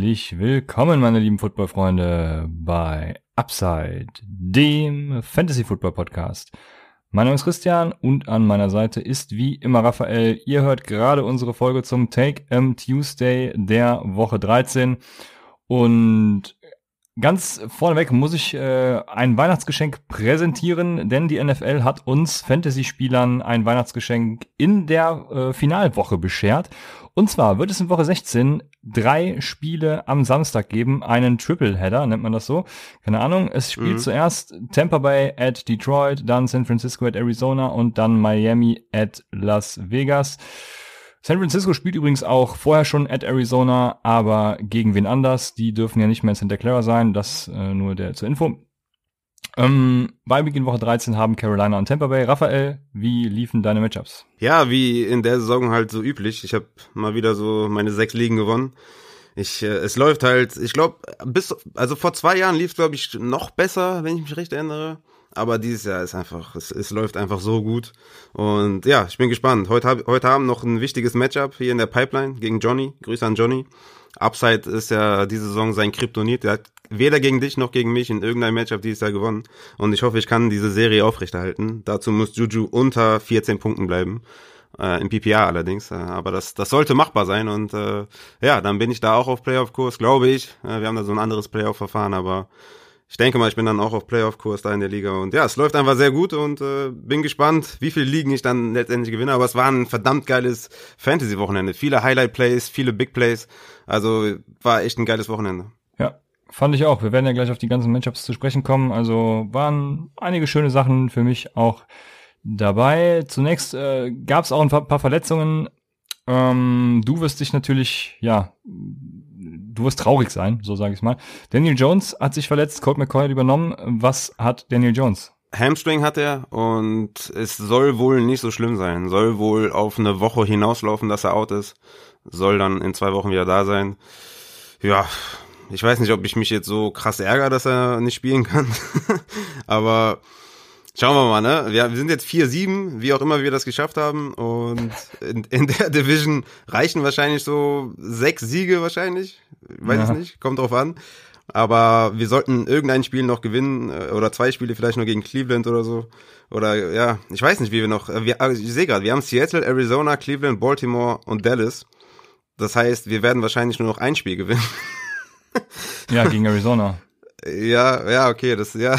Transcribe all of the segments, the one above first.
Herzlich willkommen, meine lieben Footballfreunde, bei Upside, dem Fantasy Football Podcast. Mein Name ist Christian und an meiner Seite ist wie immer Raphael. Ihr hört gerade unsere Folge zum Take M Tuesday der Woche 13 und Ganz vorneweg muss ich äh, ein Weihnachtsgeschenk präsentieren, denn die NFL hat uns Fantasy-Spielern ein Weihnachtsgeschenk in der äh, Finalwoche beschert. Und zwar wird es in Woche 16 drei Spiele am Samstag geben, einen Triple-Header, nennt man das so. Keine Ahnung. Es spielt mhm. zuerst Tampa Bay at Detroit, dann San Francisco at Arizona und dann Miami at Las Vegas. San Francisco spielt übrigens auch vorher schon at Arizona, aber gegen wen anders? Die dürfen ja nicht mehr in Santa Clara sein. Das äh, nur der zur Info. Ähm, bei Beginn Woche 13 haben Carolina und Tampa Bay. Raphael, wie liefen deine Matchups? Ja, wie in der Saison halt so üblich. Ich habe mal wieder so meine sechs Ligen gewonnen. Ich, äh, es läuft halt, ich glaube, bis, also vor zwei Jahren lief es, glaube ich, noch besser, wenn ich mich recht erinnere. Aber dieses Jahr ist einfach, es, es läuft einfach so gut. Und ja, ich bin gespannt. Heute, hab, heute haben noch ein wichtiges Matchup hier in der Pipeline gegen Johnny. Grüße an Johnny. Upside ist ja diese Saison sein Kryptonit. Der hat weder gegen dich noch gegen mich in irgendeinem Matchup dieses Jahr gewonnen. Und ich hoffe, ich kann diese Serie aufrechterhalten. Dazu muss Juju unter 14 Punkten bleiben. Äh, Im PPA allerdings. Äh, aber das, das sollte machbar sein. Und äh, ja, dann bin ich da auch auf Playoff-Kurs, glaube ich. Äh, wir haben da so ein anderes Playoff-Verfahren, aber ich denke mal, ich bin dann auch auf Playoff-Kurs da in der Liga. Und ja, es läuft einfach sehr gut und äh, bin gespannt, wie viele Ligen ich dann letztendlich gewinne. Aber es war ein verdammt geiles Fantasy-Wochenende. Viele Highlight-Plays, viele Big-Plays. Also war echt ein geiles Wochenende. Ja, fand ich auch. Wir werden ja gleich auf die ganzen Matchups zu sprechen kommen. Also waren einige schöne Sachen für mich auch dabei. Zunächst äh, gab es auch ein paar Verletzungen. Ähm, du wirst dich natürlich, ja, du wirst traurig sein, so sage ich mal. Daniel Jones hat sich verletzt, Colt McCoy hat übernommen. Was hat Daniel Jones? Hamstring hat er und es soll wohl nicht so schlimm sein. Soll wohl auf eine Woche hinauslaufen, dass er out ist. Soll dann in zwei Wochen wieder da sein. Ja, ich weiß nicht, ob ich mich jetzt so krass ärgere, dass er nicht spielen kann. Aber Schauen wir mal, ne? Wir, sind jetzt 4-7, wie auch immer wir das geschafft haben. Und in, in der Division reichen wahrscheinlich so sechs Siege wahrscheinlich. Weiß ja. ich nicht, kommt drauf an. Aber wir sollten irgendein Spiel noch gewinnen äh, oder zwei Spiele vielleicht noch gegen Cleveland oder so. Oder ja, ich weiß nicht, wie wir noch. Äh, wir, also ich sehe gerade, wir haben Seattle, Arizona, Cleveland, Baltimore und Dallas. Das heißt, wir werden wahrscheinlich nur noch ein Spiel gewinnen. ja, gegen Arizona. Ja, ja, okay, das ja.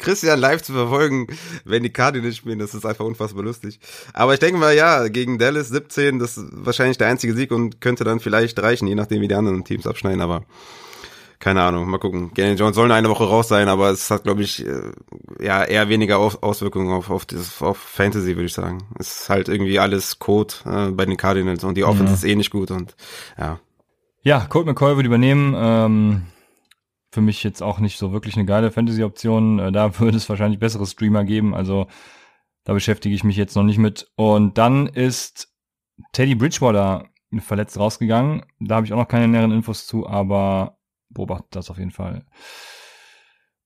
Christian live zu verfolgen, wenn die Cardinals spielen, das ist einfach unfassbar lustig. Aber ich denke mal, ja, gegen Dallas 17, das ist wahrscheinlich der einzige Sieg und könnte dann vielleicht reichen, je nachdem, wie die anderen Teams abschneiden, aber keine Ahnung, mal gucken. Daniel Jones soll eine Woche raus sein, aber es hat, glaube ich, äh, ja, eher weniger Auswirkungen auf, auf, das, auf Fantasy, würde ich sagen. Es ist halt irgendwie alles Code äh, bei den Cardinals und die Offense mhm. ist eh nicht gut und ja. Ja, Colt McCoy wird übernehmen. Ähm für mich jetzt auch nicht so wirklich eine geile Fantasy-Option. Äh, da würde es wahrscheinlich bessere Streamer geben. Also da beschäftige ich mich jetzt noch nicht mit. Und dann ist Teddy Bridgewater verletzt rausgegangen. Da habe ich auch noch keine näheren Infos zu, aber beobachtet das auf jeden Fall.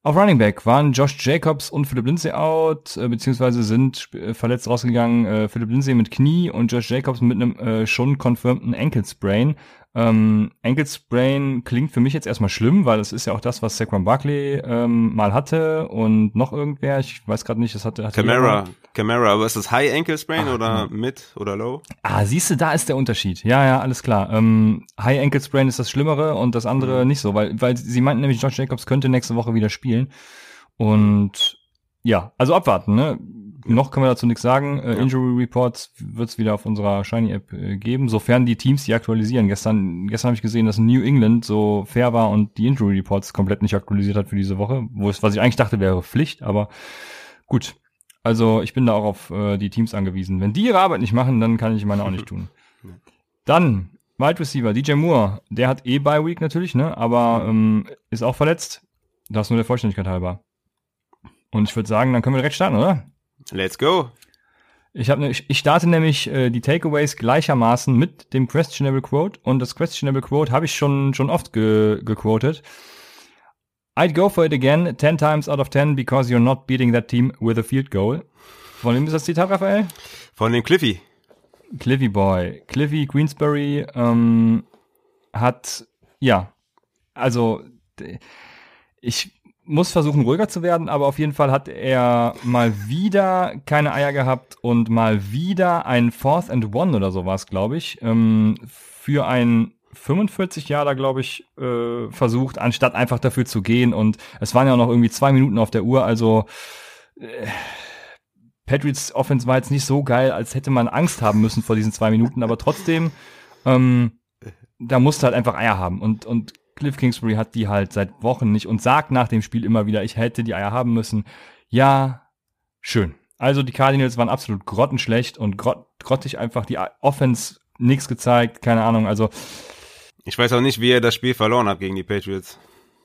Auf Running Back waren Josh Jacobs und Philip Lindsay out, äh, beziehungsweise sind äh, verletzt rausgegangen. Äh, Philip Lindsay mit Knie und Josh Jacobs mit einem schon confirmten Ankle Sprain. Ähm, Ankle Sprain klingt für mich jetzt erstmal schlimm, weil das ist ja auch das, was Saquon Barkley ähm, mal hatte und noch irgendwer, ich weiß gerade nicht, das hatte, hatte Camara, Camara, aber ist das High Ankle Sprain Ach, oder ja. Mid oder Low? Ah, siehst du, da ist der Unterschied. Ja, ja, alles klar. Ähm, High Ankle Sprain ist das Schlimmere und das andere mhm. nicht so, weil, weil sie meinten nämlich, Josh Jacobs könnte nächste Woche wieder spielen und ja, also abwarten, ne? Noch können wir dazu nichts sagen. Äh, ja. Injury Reports wird es wieder auf unserer Shiny App äh, geben, sofern die Teams die aktualisieren. Gestern, gestern habe ich gesehen, dass New England so fair war und die Injury Reports komplett nicht aktualisiert hat für diese Woche, wo es, was ich eigentlich dachte, wäre Pflicht, aber gut. Also ich bin da auch auf äh, die Teams angewiesen. Wenn die ihre Arbeit nicht machen, dann kann ich meine auch nicht tun. Dann Wide Receiver, DJ Moore, der hat eh Bye Week natürlich, ne? Aber ähm, ist auch verletzt. Das nur der Vollständigkeit halber. Und ich würde sagen, dann können wir direkt starten, oder? Let's go. Ich, hab ne, ich, starte nämlich äh, die Takeaways gleichermaßen mit dem Questionable Quote und das Questionable Quote habe ich schon, schon oft ge gequotet. I'd go for it again 10 times out of 10 because you're not beating that team with a field goal. Von wem ist das Zitat, Raphael? Von dem Cliffy. Cliffy Boy. Cliffy Queensbury ähm, hat, ja, also ich muss versuchen, ruhiger zu werden, aber auf jeden Fall hat er mal wieder keine Eier gehabt und mal wieder ein Fourth and One oder sowas, glaube ich, ähm, für ein 45 Jahre, glaube ich, äh, versucht, anstatt einfach dafür zu gehen. Und es waren ja noch irgendwie zwei Minuten auf der Uhr, also äh, Patriots Offense war jetzt nicht so geil, als hätte man Angst haben müssen vor diesen zwei Minuten, aber trotzdem, ähm, da musste halt einfach Eier haben. Und, und Cliff Kingsbury hat die halt seit Wochen nicht und sagt nach dem Spiel immer wieder, ich hätte die Eier haben müssen. Ja, schön. Also die Cardinals waren absolut grottenschlecht und grott, grottig einfach die Offense nichts gezeigt, keine Ahnung. Also ich weiß auch nicht, wie er das Spiel verloren hat gegen die Patriots.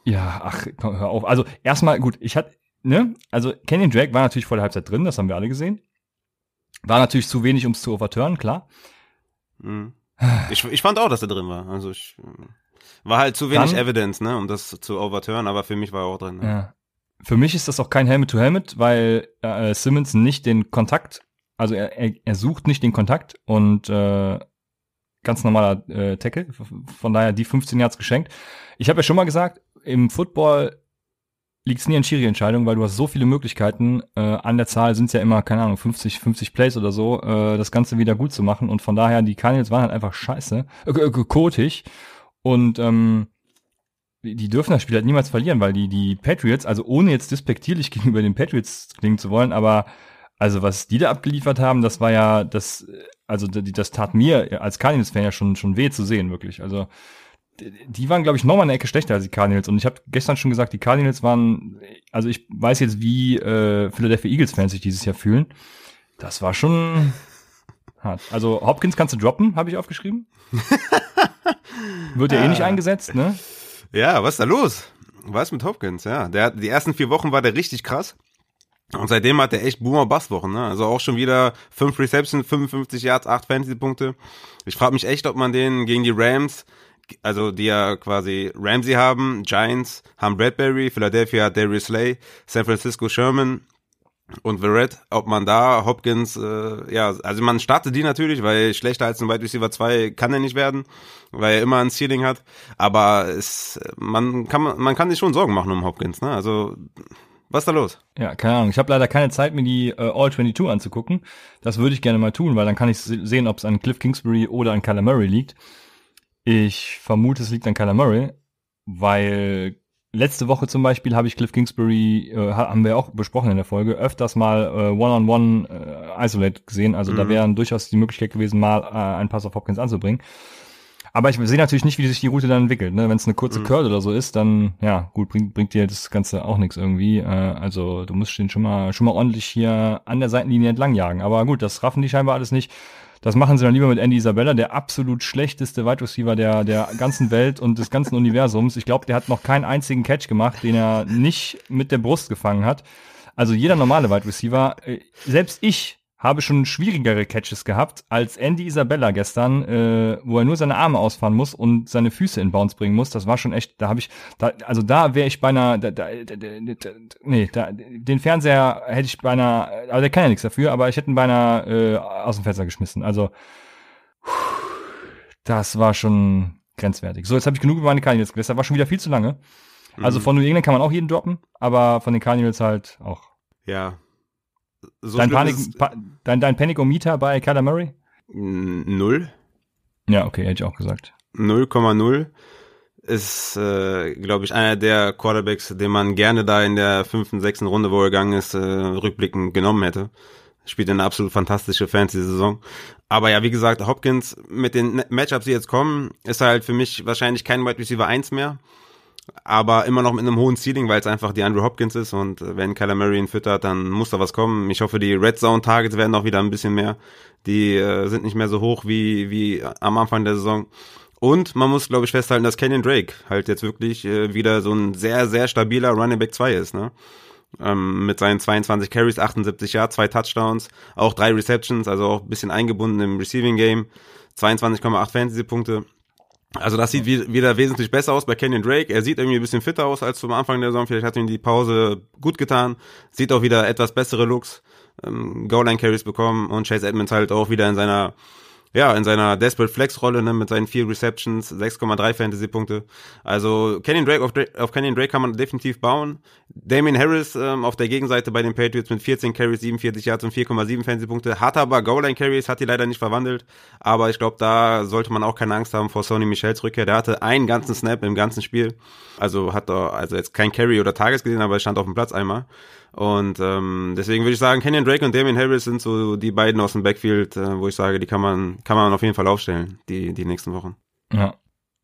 Ja, ach, komm, hör auf. Also erstmal gut, ich hatte, ne, also Kenyon Drake war natürlich vor der Halbzeit drin, das haben wir alle gesehen. War natürlich zu wenig, um es zu overturnen, klar. Mhm. Ich, ich fand auch, dass er drin war. Also ich war halt zu wenig Dann, Evidence, ne, um das zu overturnen, aber für mich war er auch drin. Ne? Ja. Für mich ist das auch kein Helmet-to-Helmet, weil äh, Simmons nicht den Kontakt, also er, er, er sucht nicht den Kontakt und äh, ganz normaler äh, Tackle. Von daher die 15 Yards geschenkt. Ich habe ja schon mal gesagt, im Football liegt es nie an Schiri-Entscheidung, weil du hast so viele Möglichkeiten. Äh, an der Zahl sind es ja immer, keine Ahnung, 50, 50 Plays oder so, äh, das Ganze wieder gut zu machen. Und von daher, die Cardinals waren halt einfach scheiße, äh, äh, kotig. Und ähm, die, dürfen das Spiel halt niemals verlieren, weil die, die Patriots, also ohne jetzt despektierlich gegenüber den Patriots klingen zu wollen, aber also was die da abgeliefert haben, das war ja, das, also das tat mir als Cardinals-Fan ja schon, schon weh zu sehen, wirklich. Also die waren, glaube ich, nochmal eine Ecke schlechter als die Cardinals. Und ich habe gestern schon gesagt, die Cardinals waren, also ich weiß jetzt, wie äh, Philadelphia Eagles-Fans sich dieses Jahr fühlen. Das war schon hart. Also Hopkins kannst du droppen, habe ich aufgeschrieben. Wird ja eh nicht eingesetzt, ne? Ja, was ist da los? Was mit Hopkins? Ja, der die ersten vier Wochen war der richtig krass. Und seitdem hat er echt Boomer Bass Wochen, ne? Also auch schon wieder fünf Receptions, 55 Yards, acht Fantasy Punkte. Ich frage mich echt, ob man den gegen die Rams, also die ja quasi Ramsey haben, Giants haben Bradbury, Philadelphia hat Darius Slay, San Francisco Sherman und Verrett, ob man da Hopkins, äh, ja, also man startet die natürlich, weil schlechter als ein Wide Receiver 2 kann er nicht werden, weil er immer ein Ceiling hat, aber es, man kann man kann sich schon Sorgen machen um Hopkins, ne? Also was ist da los? Ja, keine Ahnung. Ich habe leider keine Zeit, mir die äh, All 22 anzugucken. Das würde ich gerne mal tun, weil dann kann ich sehen, ob es an Cliff Kingsbury oder an Kyler Murray liegt. Ich vermute, es liegt an Kyler Murray, weil letzte Woche zum Beispiel habe ich Cliff Kingsbury, äh, haben wir auch besprochen in der Folge, öfters mal äh, One-on-One -on -one, äh, Isolate gesehen. Also mhm. da wäre durchaus die Möglichkeit gewesen, mal äh, einen Pass auf Hopkins anzubringen. Aber ich sehe natürlich nicht, wie sich die Route dann entwickelt. Ne? Wenn es eine kurze mhm. Curl oder so ist, dann ja gut, bringt, bringt dir das Ganze auch nichts irgendwie. Äh, also du musst den schon mal schon mal ordentlich hier an der Seitenlinie entlang jagen. Aber gut, das raffen die scheinbar alles nicht. Das machen sie dann lieber mit Andy Isabella, der absolut schlechteste Wide Receiver der, der ganzen Welt und des ganzen Universums. Ich glaube, der hat noch keinen einzigen Catch gemacht, den er nicht mit der Brust gefangen hat. Also jeder normale Wide Receiver, äh, selbst ich habe schon schwierigere Catches gehabt als Andy Isabella gestern, äh, wo er nur seine Arme ausfahren muss und seine Füße in Bounce bringen muss. Das war schon echt, da habe ich, da, also da wäre ich beinahe, da, da, da, da, nee, da, den Fernseher hätte ich beinahe, aber der kann ja nichts dafür, aber ich hätte ihn beinahe äh, aus dem Fenster geschmissen. Also das war schon grenzwertig. So, jetzt habe ich genug über meine Cardinals gelästert. War schon wieder viel zu lange. Also mhm. von New England kann man auch jeden droppen, aber von den Cardinals halt auch. Ja, so dein, Panik, pa, dein, dein Panikometer bei Kyler Murray? Null. Ja, okay, hätte ich auch gesagt. 0,0 ist, äh, glaube ich, einer der Quarterbacks, den man gerne da in der fünften, sechsten Runde, wo er gegangen ist, äh, rückblickend genommen hätte. Spielt eine absolut fantastische Fantasy-Saison. Aber ja, wie gesagt, Hopkins mit den Matchups, die jetzt kommen, ist halt für mich wahrscheinlich kein Wide Receiver 1 mehr. Aber immer noch mit einem hohen Ceiling, weil es einfach die Andrew Hopkins ist und äh, wenn Kyler Murray ihn füttert, dann muss da was kommen. Ich hoffe, die Red Zone Targets werden auch wieder ein bisschen mehr. Die äh, sind nicht mehr so hoch wie, wie am Anfang der Saison. Und man muss, glaube ich, festhalten, dass Kenyon Drake halt jetzt wirklich äh, wieder so ein sehr, sehr stabiler Running Back 2 ist, ne? Ähm, mit seinen 22 Carries, 78 Yards, zwei Touchdowns, auch drei Receptions, also auch ein bisschen eingebunden im Receiving Game, 22,8 Fantasy-Punkte. Also das sieht wieder wesentlich besser aus bei Kenyon Drake. Er sieht irgendwie ein bisschen fitter aus als zum Anfang der Saison. Vielleicht hat ihm die Pause gut getan. Sieht auch wieder etwas bessere Looks. Ähm, Goal-Line-Carries bekommen und Chase Edmonds halt auch wieder in seiner ja, in seiner Desperate Flex Rolle, ne, mit seinen vier Receptions, 6,3 Fantasy Punkte. Also Kenyon Drake auf, auf Kenyon Drake kann man definitiv bauen. Damien Harris ähm, auf der Gegenseite bei den Patriots mit 14 Carries, 47 Yards und 4,7 Fantasy Punkte. Hat aber Goal Line Carries, hat die leider nicht verwandelt. Aber ich glaube, da sollte man auch keine Angst haben vor Sony Michels Rückkehr. Der hatte einen ganzen Snap im ganzen Spiel. Also hat er, also jetzt kein Carry oder Tages gesehen, aber er stand auf dem Platz einmal. Und ähm, deswegen würde ich sagen, Kenyon Drake und Damien Harris sind so die beiden aus dem Backfield, äh, wo ich sage, die kann man, kann man auf jeden Fall aufstellen, die, die nächsten Wochen. Ja.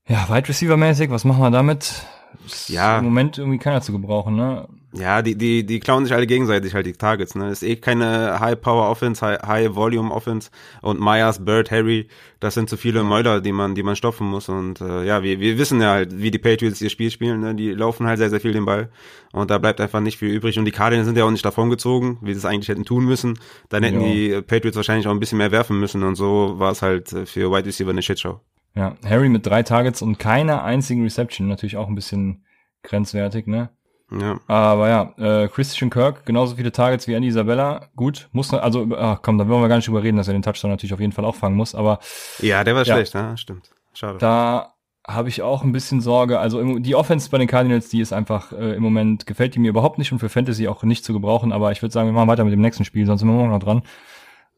Ja, Wide Receiver mäßig, was machen wir damit? Ist ja. Im Moment irgendwie keiner zu gebrauchen, ne? Ja, die, die, die klauen sich alle gegenseitig halt die Targets, ne? Ist eh keine High-Power-Offense, High-Volume-Offense und Myers, Bird, Harry, das sind zu viele Mäuler, die man, die man stopfen muss und äh, ja, wir, wir wissen ja halt, wie die Patriots ihr Spiel spielen, ne? Die laufen halt sehr, sehr viel den Ball und da bleibt einfach nicht viel übrig und die Cardinals sind ja auch nicht davon gezogen, wie sie es eigentlich hätten tun müssen. Dann hätten ja. die Patriots wahrscheinlich auch ein bisschen mehr werfen müssen und so war es halt äh, für Wide Receiver eine Shitshow. Ja, Harry mit drei Targets und keiner einzigen Reception, natürlich auch ein bisschen grenzwertig, ne? Ja. Aber ja, äh, Christian Kirk, genauso viele Targets wie Andy Isabella. Gut, muss, also, ach komm, da wollen wir gar nicht drüber reden, dass er den Touchdown natürlich auf jeden Fall auch fangen muss, aber. Ja, der war ja, schlecht, ne? Stimmt. Schade. Da habe ich auch ein bisschen Sorge. Also die Offense bei den Cardinals, die ist einfach äh, im Moment, gefällt die mir überhaupt nicht und für Fantasy auch nicht zu gebrauchen, aber ich würde sagen, wir machen weiter mit dem nächsten Spiel, sonst sind wir morgen noch dran.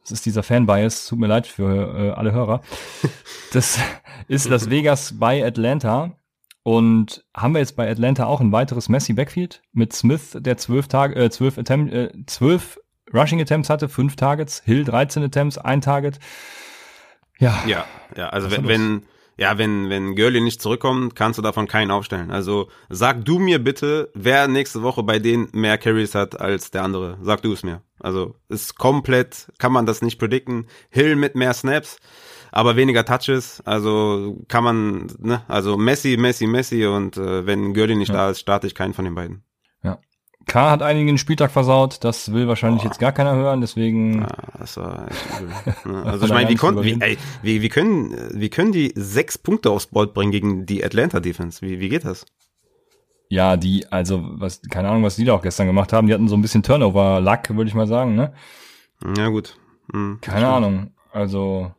Das ist dieser Fan-Bias, tut mir leid für äh, alle Hörer. Das ist Las Vegas bei Atlanta. Und haben wir jetzt bei Atlanta auch ein weiteres Messi Backfield mit Smith, der zwölf Tage, äh, zwölf Attempt, äh, zwölf Rushing Attempts hatte, fünf Targets, Hill 13 Attempts, ein Target. Ja. Ja, ja, also wenn, wenn, ja, wenn, wenn Gurley nicht zurückkommt, kannst du davon keinen aufstellen. Also sag du mir bitte, wer nächste Woche bei denen mehr Carries hat als der andere. Sag du es mir. Also ist komplett, kann man das nicht predikten. Hill mit mehr Snaps aber weniger Touches. Also kann man, ne, also Messi, Messi, Messi und äh, wenn Gurley nicht ja. da ist, starte ich keinen von den beiden. Ja. K hat einigen Spieltag versaut, das will wahrscheinlich Boah. jetzt gar keiner hören, deswegen. Ja, das war echt übel. also ich meine, wie, konnten, wie, ey, wie, wie können, wie können die sechs Punkte aufs Board bringen gegen die Atlanta Defense? Wie, wie geht das? Ja, die, also, was, keine Ahnung, was die da auch gestern gemacht haben. Die hatten so ein bisschen Turnover-Luck, würde ich mal sagen, ne? Ja, gut. Hm, keine Ahnung. Also,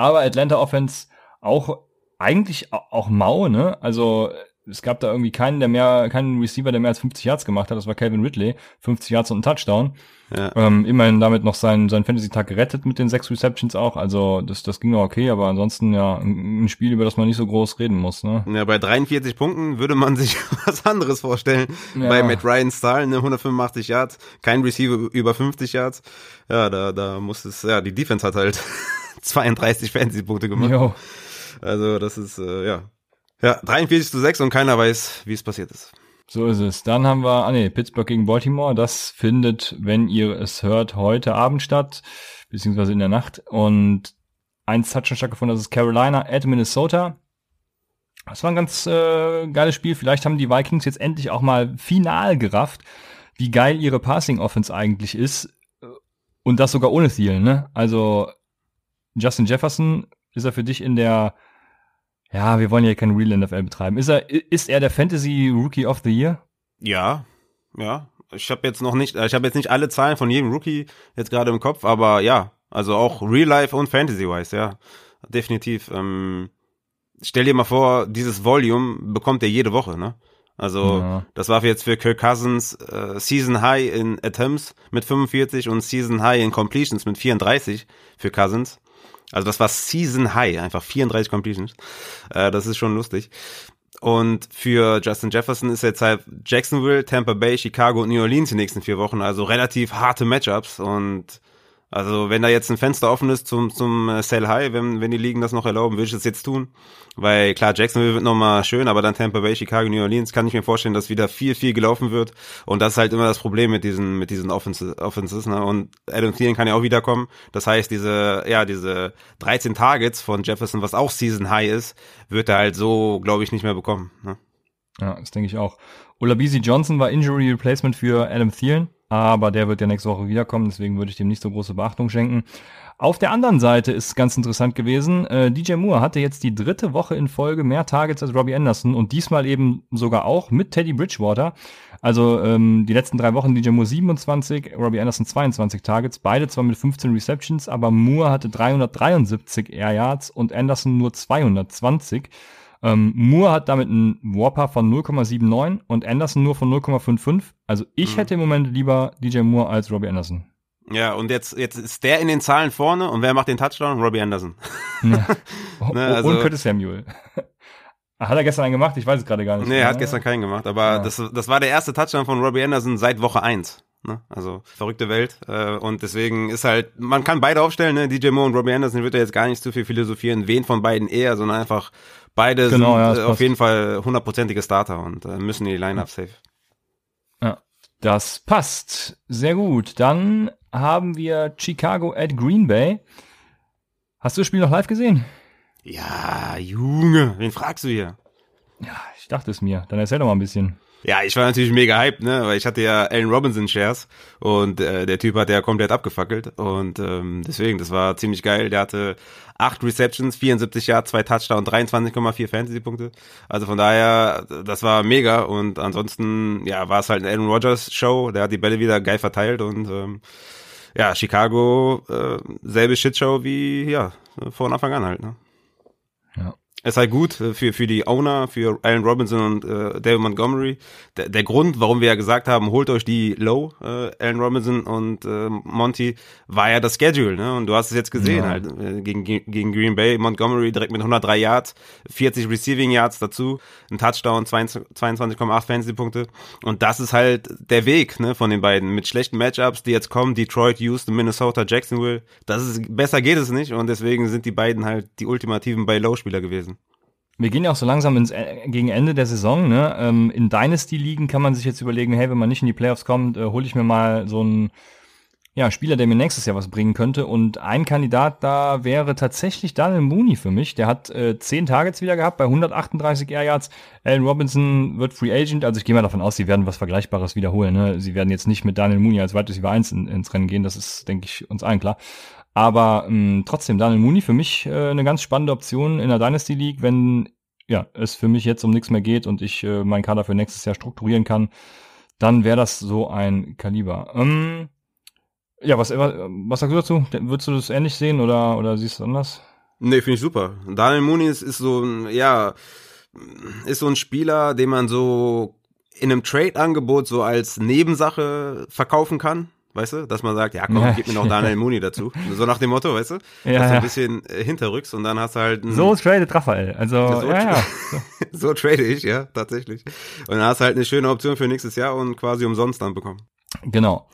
aber Atlanta Offense auch eigentlich auch mau, ne? Also es gab da irgendwie keinen, der mehr, keinen Receiver, der mehr als 50 Yards gemacht hat. Das war Calvin Ridley, 50 Yards und ein Touchdown. Ja. Ähm, immerhin damit noch seinen, seinen Fantasy-Tag gerettet mit den sechs Receptions auch. Also das, das ging noch okay, aber ansonsten ja ein, ein Spiel, über das man nicht so groß reden muss. Ne? Ja, bei 43 Punkten würde man sich was anderes vorstellen. Ja. Bei Matt Ryan's Zahlen, ne, 185 Yards, kein Receiver über 50 Yards. Ja, da, da muss es, ja, die Defense hat halt 32 Fantasy-Punkte gemacht. Jo. Also das ist, äh, ja. Ja, 43 zu 6 und keiner weiß, wie es passiert ist. So ist es. Dann haben wir, ah nee, Pittsburgh gegen Baltimore. Das findet, wenn ihr es hört, heute Abend statt, beziehungsweise in der Nacht. Und eins hat schon stattgefunden, das ist Carolina at Minnesota. Das war ein ganz äh, geiles Spiel. Vielleicht haben die Vikings jetzt endlich auch mal final gerafft, wie geil ihre Passing Offense eigentlich ist. Und das sogar ohne Thielen, ne? Also Justin Jefferson, ist er für dich in der, ja, wir wollen ja kein Real NFL betreiben. Ist er, ist er der Fantasy Rookie of the Year? Ja, ja. Ich habe jetzt noch nicht, ich habe jetzt nicht alle Zahlen von jedem Rookie jetzt gerade im Kopf, aber ja, also auch Real Life und Fantasy-wise, ja, definitiv. Ähm, stell dir mal vor, dieses Volume bekommt er jede Woche, ne? Also ja. das war jetzt für Kirk Cousins äh, Season High in Attempts mit 45 und Season High in Completions mit 34 für Cousins. Also das war Season High, einfach 34 Completions. Äh, das ist schon lustig. Und für Justin Jefferson ist jetzt halt Jacksonville, Tampa Bay, Chicago und New Orleans die nächsten vier Wochen, also relativ harte Matchups und Also wenn da jetzt ein Fenster offen ist zum, zum äh, Sell High, wenn, wenn die Ligen das noch erlauben, würde ich das jetzt tun. Weil klar, Jacksonville wird nochmal schön, aber dann Tampa Bay, Chicago, New Orleans kann ich mir vorstellen, dass wieder viel, viel gelaufen wird. Und das ist halt immer das Problem mit diesen, mit diesen Offenses. Offenses ne? Und Adam Thielen kann ja auch wiederkommen. Das heißt, diese, ja, diese 13 Targets von Jefferson, was auch Season High ist, wird er halt so, glaube ich, nicht mehr bekommen. Ne? Ja, das denke ich auch. Olabisi Johnson war Injury Replacement für Adam Thielen aber der wird ja nächste Woche wiederkommen, deswegen würde ich dem nicht so große Beachtung schenken. Auf der anderen Seite ist ganz interessant gewesen, äh, DJ Moore hatte jetzt die dritte Woche in Folge mehr Targets als Robbie Anderson und diesmal eben sogar auch mit Teddy Bridgewater. Also ähm, die letzten drei Wochen DJ Moore 27, Robbie Anderson 22 Targets, beide zwar mit 15 Receptions, aber Moore hatte 373 Air Yards und Anderson nur 220. Ähm, Moore hat damit einen Warper von 0,79 und Anderson nur von 0,55. Also ich mhm. hätte im Moment lieber DJ Moore als Robbie Anderson. Ja, und jetzt, jetzt ist der in den Zahlen vorne und wer macht den Touchdown? Robbie Anderson. Ja. ne, also, und Curtis Samuel. Hat er gestern einen gemacht? Ich weiß es gerade gar nicht. Nee, er hat gestern keinen gemacht, aber ja. das, das war der erste Touchdown von Robbie Anderson seit Woche 1. Ne? Also verrückte Welt. Äh, und deswegen ist halt, man kann beide aufstellen, ne? DJ Moore und Robbie Anderson wird ja jetzt gar nicht zu viel philosophieren, wen von beiden eher, sondern einfach Beide genau, sind ja, äh, auf jeden Fall hundertprozentige Starter und äh, müssen in die Line-Up safe. Ja, das passt. Sehr gut. Dann haben wir Chicago at Green Bay. Hast du das Spiel noch live gesehen? Ja, Junge, wen fragst du hier? Ja, ich dachte es mir. Dann erzähl doch mal ein bisschen. Ja, ich war natürlich mega hyped, ne, weil ich hatte ja Allen Robinson Shares und äh, der Typ hat ja komplett abgefackelt und ähm, deswegen, das war ziemlich geil. Der hatte acht Receptions, 74 Yards, zwei Touchdowns, 23,4 Fantasy-Punkte. Also von daher, das war mega und ansonsten, ja, war es halt eine Aaron Rodgers Show. Der hat die Bälle wieder geil verteilt und ähm, ja, Chicago, äh, selbe Shitshow wie, ja, von Anfang an halt, ne? Ja ist halt gut äh, für, für die Owner, für Allen Robinson und äh, David Montgomery. Der, der Grund, warum wir ja gesagt haben, holt euch die Low, äh, Allen Robinson und äh, Monty, war ja das Schedule, ne? Und du hast es jetzt gesehen ja. halt äh, gegen, gegen Green Bay, Montgomery direkt mit 103 Yards, 40 Receiving Yards dazu, ein Touchdown, 22,8 Fantasy-Punkte. Und das ist halt der Weg, ne, von den beiden. Mit schlechten Matchups, die jetzt kommen, Detroit, Houston, Minnesota, Jacksonville. Das ist, besser geht es nicht und deswegen sind die beiden halt die ultimativen bei Low-Spieler gewesen wir gehen ja auch so langsam ins, äh, gegen Ende der Saison. Ne? Ähm, in Dynasty-Ligen kann man sich jetzt überlegen, hey, wenn man nicht in die Playoffs kommt, äh, hole ich mir mal so einen ja, Spieler, der mir nächstes Jahr was bringen könnte. Und ein Kandidat da wäre tatsächlich Daniel Mooney für mich. Der hat äh, 10 Targets wieder gehabt bei 138 Air Yards. Allen Robinson wird Free Agent. Also ich gehe mal davon aus, sie werden was Vergleichbares wiederholen. Ne? Sie werden jetzt nicht mit Daniel Mooney als Wide Receiver 1 in, ins Rennen gehen. Das ist, denke ich, uns allen klar. Aber ähm, trotzdem, Daniel Mooney für mich äh, eine ganz spannende Option in der Dynasty League, wenn ja, es für mich jetzt um nichts mehr geht und ich äh, meinen Kader für nächstes Jahr strukturieren kann, dann wäre das so ein Kaliber. Ähm, ja, was, was sagst du dazu? Würdest du das ähnlich sehen oder, oder siehst du es anders? Nee, finde ich super. Daniel Mooney ist, ist so ein, ja, ist so ein Spieler, den man so in einem Trade-Angebot so als Nebensache verkaufen kann. Weißt du, dass man sagt, ja komm, ja. gib mir noch Daniel Mooney dazu. So nach dem Motto, weißt du? Ja, dass du ein bisschen äh, hinterrückst und dann hast du halt So tradet Raphael. Also, so, ja, ja. so trade ich, ja, tatsächlich. Und dann hast du halt eine schöne Option für nächstes Jahr und quasi umsonst dann bekommen. Genau.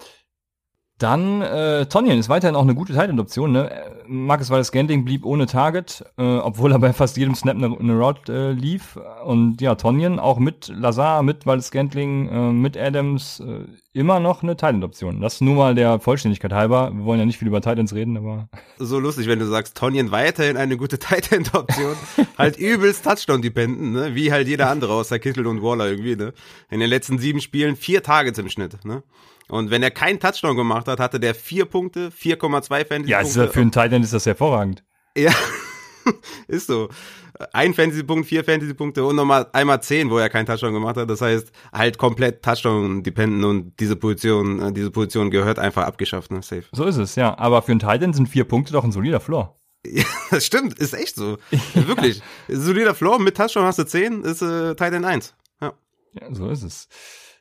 Dann äh, Tonyan ist weiterhin auch eine gute Titan-Option. Ne? Marcus Wallace Scantling blieb ohne Target, äh, obwohl er bei fast jedem Snap eine, eine Route äh, lief. Und ja, Tonyan auch mit Lazar, mit Wallace Scantling, äh, mit Adams äh, immer noch eine Titan-Option. Das nur mal der Vollständigkeit halber. Wir wollen ja nicht viel über Titans reden, aber so lustig, wenn du sagst, Tonyan weiterhin eine gute Titan-Option, halt übelst Touchdown-dependent, ne? wie halt jeder andere außer Kittel und Waller irgendwie. Ne? In den letzten sieben Spielen vier Targets im Schnitt. Ne? Und wenn er keinen Touchdown gemacht hat, hatte der vier Punkte, 4,2 Fantasy-Punkte. Ja, ist für einen Titan ist das hervorragend. Ja, ist so. Ein Fantasy-Punkt, vier Fantasy-Punkte und nochmal einmal zehn, wo er keinen Touchdown gemacht hat. Das heißt, halt komplett Touchdown-dependent und diese Position, äh, diese Position gehört einfach abgeschafft, ne? Safe. So ist es, ja. Aber für einen Titan sind vier Punkte doch ein solider Floor. Ja, das stimmt, ist echt so. Wirklich. Solider Floor, mit Touchdown hast du zehn, ist äh, Titan 1. Ja. ja, so ist es.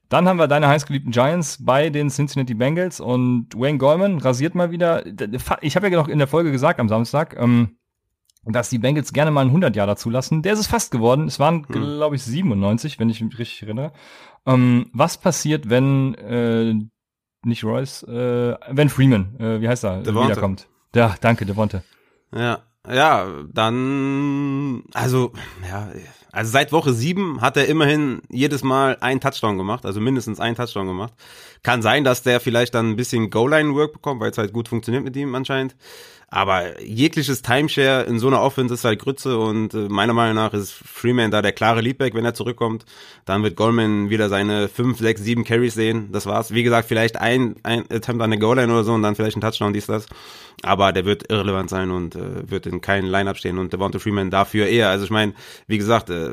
Dann haben wir deine heißgeliebten Giants bei den Cincinnati Bengals und Wayne Goldman rasiert mal wieder. Ich habe ja noch in der Folge gesagt am Samstag, ähm, dass die Bengals gerne mal einen 100 Jahre zulassen. Der ist es fast geworden. Es waren, hm. glaube ich, 97, wenn ich mich richtig erinnere. Ähm, was passiert, wenn äh, nicht Royce, äh, wenn Freeman, äh, wie heißt er, Devonte. wiederkommt. Ja, danke, Devonte. Ja, ja, dann, also, ja, also seit Woche sieben hat er immerhin jedes Mal einen Touchdown gemacht, also mindestens einen Touchdown gemacht. Kann sein, dass der vielleicht dann ein bisschen Goal-Line-Work bekommt, weil es halt gut funktioniert mit ihm anscheinend. Aber jegliches Timeshare in so einer Offense ist halt Grütze und äh, meiner Meinung nach ist Freeman da der klare Leadback, wenn er zurückkommt. Dann wird Goldman wieder seine 5, 6, 7 Carries sehen. Das war's. Wie gesagt, vielleicht ein, ein Attempt an der Goal-Line oder so und dann vielleicht ein Touchdown, dies, das. Aber der wird irrelevant sein und äh, wird in keinem Line-Up stehen und Devonta Freeman dafür eher. Also ich meine, wie gesagt, äh,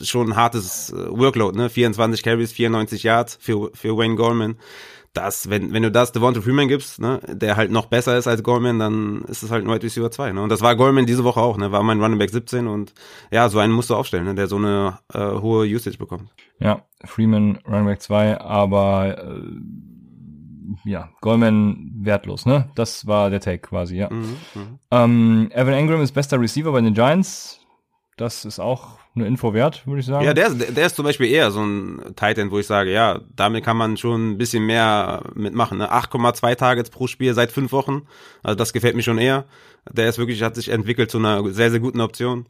schon ein hartes äh, Workload, ne? 24 Carries, 94 Yards für, für Wayne Goldman das, wenn, wenn du das Devonta Freeman gibst, ne, der halt noch besser ist als Goldman, dann ist es halt ein Wide Receiver 2, ne? Und das war Goldman diese Woche auch, ne? War mein Running Back 17 und ja, so einen musst du aufstellen, ne, der so eine äh, hohe Usage bekommt. Ja, Freeman Running Back 2, aber äh, ja, Goldman wertlos, ne? Das war der Take quasi, ja. Mhm, mhm. Ähm, Evan Ingram ist bester Receiver bei den Giants. Das ist auch eine Info wert, würde ich sagen. Ja, der, der ist zum Beispiel eher so ein Titan, wo ich sage, ja, damit kann man schon ein bisschen mehr mitmachen. Ne? 8,2 Targets pro Spiel seit fünf Wochen. Also das gefällt mir schon eher. Der ist wirklich, hat sich entwickelt zu einer sehr, sehr guten Option.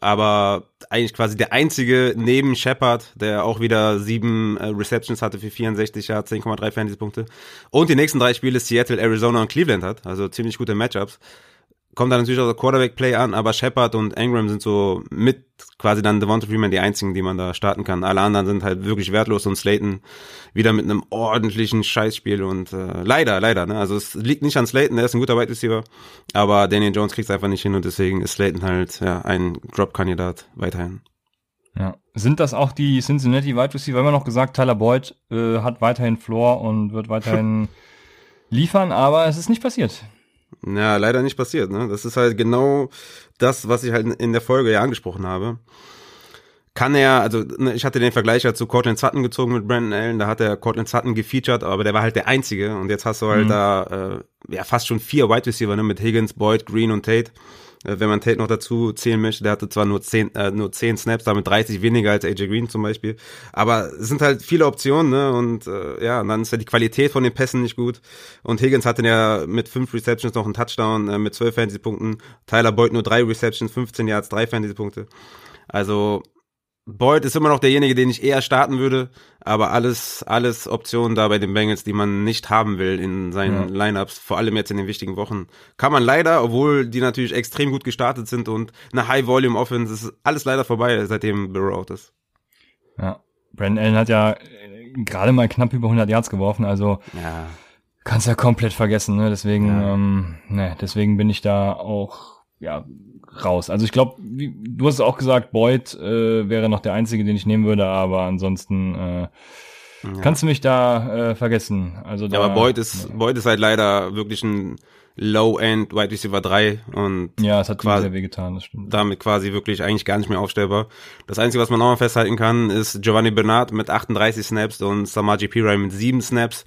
Aber eigentlich quasi der einzige neben Shepard, der auch wieder sieben äh, Receptions hatte für 64 Yards, 10,3 Fantasy-Punkte. Und die nächsten drei Spiele Seattle, Arizona und Cleveland hat. Also ziemlich gute Matchups kommt dann natürlich auch der Quarterback-Play an, aber Shepard und Ingram sind so mit quasi dann Devonta Freeman die einzigen, die man da starten kann. Alle anderen sind halt wirklich wertlos und Slayton wieder mit einem ordentlichen Scheißspiel und äh, leider, leider, ne? Also es liegt nicht an Slayton, der ist ein guter Wide Receiver, aber Daniel Jones kriegt es einfach nicht hin und deswegen ist Slayton halt ja ein Drop-Kandidat weiterhin. Ja. Sind das auch die Cincinnati Wide Receiver? Immer noch gesagt, Tyler Boyd äh, hat weiterhin Floor und wird weiterhin liefern, aber es ist nicht passiert. Ja, leider nicht passiert. Ne? Das ist halt genau das, was ich halt in der Folge ja angesprochen habe. Kann er, also ne, ich hatte den Vergleich ja zu Cortland Sutton gezogen mit Brandon Allen, da hat er Cortland Sutton gefeatured, aber der war halt der Einzige und jetzt hast du halt Mhm. da äh, ja fast schon vier Wide Receiver ne, mit Higgins, Boyd, Green und Tate. Äh, wenn man Tate noch dazu zählen möchte, der hatte zwar nur zehn, äh, nur zehn Snaps, damit 30 weniger als AJ Green zum Beispiel, aber es sind halt viele Optionen ne? Und äh, ja, und dann ist ja die Qualität von den Pässen nicht gut. Und Higgins hatte ja mit fünf Receptions noch einen Touchdown äh, mit zwölf Fantasy-Punkten, Tyler Boyd nur drei Receptions, 15 Yards, drei Fantasy-Punkte. Also Boyd ist immer noch derjenige, den ich eher starten würde, aber alles, alles Optionen da bei den Bengals, die man nicht haben will in seinen Ja. Lineups, vor allem jetzt in den wichtigen Wochen, kann man leider, obwohl die natürlich extrem gut gestartet sind und eine High-Volume-Offense, ist alles leider vorbei, seitdem Burrow out ist. Ja. Brandon Allen hat ja äh, gerade mal knapp über 100 Yards geworfen, also Ja. kannst ja komplett vergessen, ne? Deswegen, Ja. ähm, ne, deswegen bin ich da auch ja raus. Also ich glaube, du hast es auch gesagt, Boyd äh, wäre noch der einzige, den ich nehmen würde, aber ansonsten äh, Ja. kannst du mich da äh, vergessen. Also da, Ja, aber Boyd ist, Boyd ist halt leider wirklich ein Low-End Wide Receiver 3 und ja, es hat quasi- sehr weh getan, das stimmt. damit quasi wirklich eigentlich gar nicht mehr aufstellbar. Das Einzige, was man noch mal festhalten kann, ist Giovanni Bernard mit 38 Snaps und Samaji Pirai mit 7 Snaps.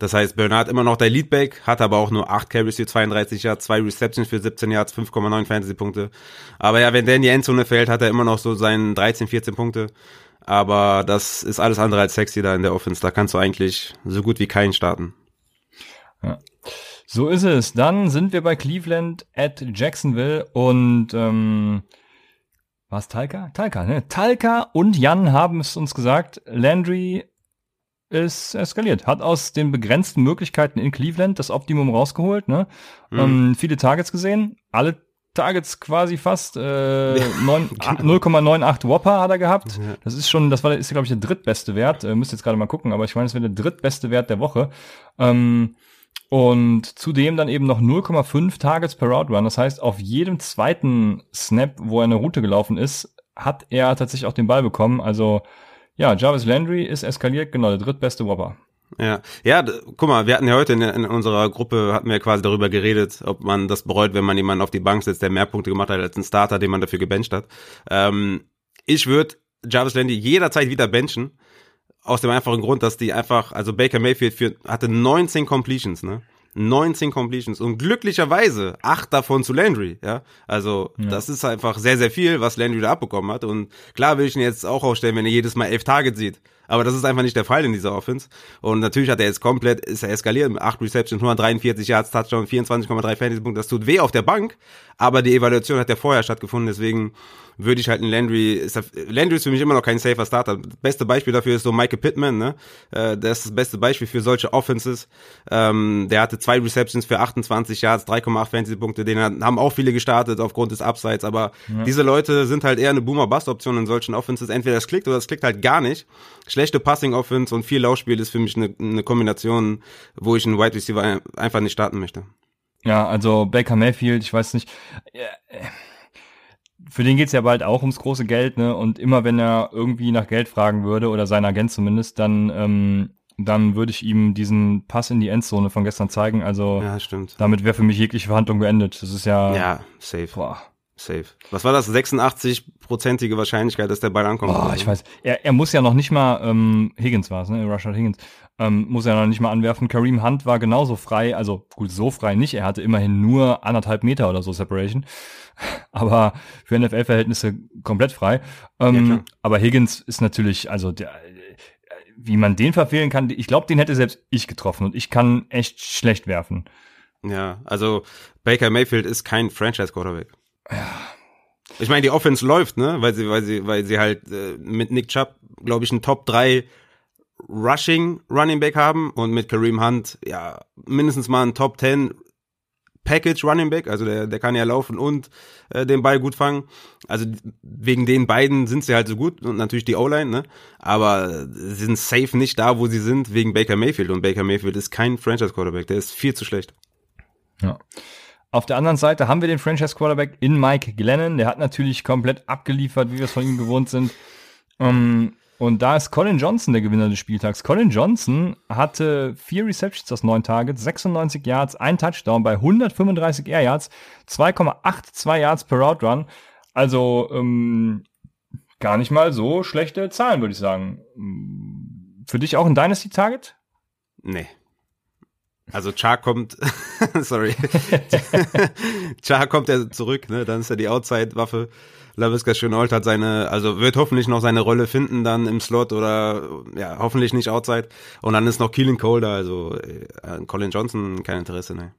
Das heißt, Bernard immer noch der Leadback, hat aber auch nur 8 Carries für 32 Yards, 2 Receptions für 17 Yards, 5,9 Fantasy-Punkte. Aber ja, wenn der in die Endzone fällt, hat er immer noch so seinen 13, 14 Punkte. Aber das ist alles andere als sexy da in der Offense. Da kannst du eigentlich so gut wie keinen starten. So ist es. Dann sind wir bei Cleveland at Jacksonville und ähm, was Talca? Talca, ne? Talca und Jan haben es uns gesagt. Landry ist eskaliert, hat aus den begrenzten Möglichkeiten in Cleveland das Optimum rausgeholt, ne? Ähm, viele Targets gesehen, alle Targets quasi fast äh, neun- 0,98 Whopper hat er gehabt. Ja. Das ist schon, das war, ist glaube ich der drittbeste Wert. Äh, müsst jetzt gerade mal gucken, aber ich meine, das wäre der drittbeste Wert der Woche. Ähm, und zudem dann eben noch 0,5 Targets per Route Run. Das heißt, auf jedem zweiten Snap, wo er eine Route gelaufen ist, hat er tatsächlich auch den Ball bekommen. Also ja, Jarvis Landry ist eskaliert, genau, der drittbeste Whopper. Ja, ja, guck mal, wir hatten ja heute in, in unserer Gruppe, hatten wir quasi darüber geredet, ob man das bereut, wenn man jemanden auf die Bank setzt, der mehr Punkte gemacht hat als ein Starter, den man dafür gebencht hat. Ähm, ich würde Jarvis Landry jederzeit wieder benchen, aus dem einfachen Grund, dass die einfach, also Baker Mayfield für, hatte 19 Completions, ne? 19 Completions und glücklicherweise acht davon zu Landry, ja. Also Ja. das ist einfach sehr, sehr viel, was Landry da abbekommen hat. Und klar will ich ihn jetzt auch aufstellen, wenn er jedes Mal elf Targets sieht. aber das ist einfach nicht der Fall in dieser Offense. Und natürlich hat er jetzt komplett, ist er eskaliert mit 8 Receptions, 143 Yards, Touchdown, 24,3 Fantasy-Punkte. Das tut weh auf der Bank, aber die Evaluation hat ja vorher stattgefunden, deswegen würde ich halt einen Landry, ist, Landry ist für mich immer noch kein safer Starter. Beste Beispiel dafür ist so Michael Pittman, ne? Äh, das ist das beste Beispiel für solche Offenses. Ähm, der hatte zwei Receptions für 28 Yards, 3,8 Fantasy-Punkte, den haben auch viele gestartet aufgrund des Upsides, aber ja. diese Leute sind halt eher eine Boomer-Bust-Option in solchen Offenses. Entweder das klickt oder das klickt halt gar nicht. Schlechte Passing-Offense und viel Laufspiel ist für mich eine, eine Kombination, wo ich einen Wide Receiver einfach nicht starten möchte. Ja, also Baker Mayfield, ich weiß nicht. Äh, für den geht's ja bald auch ums große Geld, ne? Und immer wenn er irgendwie nach Geld fragen würde, oder sein Agent zumindest, dann, ähm, dann würde ich ihm diesen Pass in die Endzone von gestern zeigen. Also ja, stimmt. damit wäre für mich jegliche Verhandlung beendet. Das ist ja. Ja, safe. Boah. Safe. Was war das? 86-prozentige Wahrscheinlichkeit, dass der Ball ankommt? Boah, ich weiß. Er, er muss ja noch nicht mal, ähm, Higgins war es, ne? Rashad Higgins. Ähm, muss er noch nicht mal anwerfen. Kareem Hunt war genauso frei, also gut, so frei nicht. Er hatte immerhin nur anderthalb Meter oder so Separation. aber für NFL-Verhältnisse komplett frei. Ähm, ja, aber Higgins ist natürlich, also der, wie man den verfehlen kann, ich glaube, den hätte selbst ich getroffen und ich kann echt schlecht werfen. Ja, also Baker Mayfield ist kein Franchise-Quarterback. Ja. Ich meine, die Offense läuft, ne, weil sie, weil sie, weil sie halt äh, mit Nick Chubb, glaube ich, ein Top 3 Rushing Running Back haben und mit Kareem Hunt, ja, mindestens mal ein Top 10 Package Running Back, also der, der kann ja laufen und äh, den Ball gut fangen. Also wegen den beiden sind sie halt so gut und natürlich die O-Line, ne? Aber sie sind safe nicht da, wo sie sind, wegen Baker Mayfield. Und Baker Mayfield ist kein Franchise Quarterback, der ist viel zu schlecht. Ja. Auf der anderen Seite haben wir den Franchise Quarterback in Mike Glennon. Der hat natürlich komplett abgeliefert, wie wir es von ihm gewohnt sind. Ähm, und da ist Colin Johnson der Gewinner des Spieltags. Colin Johnson hatte vier Receptions aus neun Targets, 96 Yards, ein Touchdown bei 135 Air Yards, 2,82 Yards per Route Run. Also ähm, gar nicht mal so schlechte Zahlen, würde ich sagen. Für dich auch ein Dynasty Target? Nee. Also Char kommt, sorry, Char kommt ja zurück, ne? Dann ist er die Outside-Waffe. LaVisca Chenault hat seine, also wird hoffentlich noch seine Rolle finden dann im Slot oder ja, hoffentlich nicht outside. Und dann ist noch Keelan Cole da, also äh, Colin Johnson kein Interesse, ne.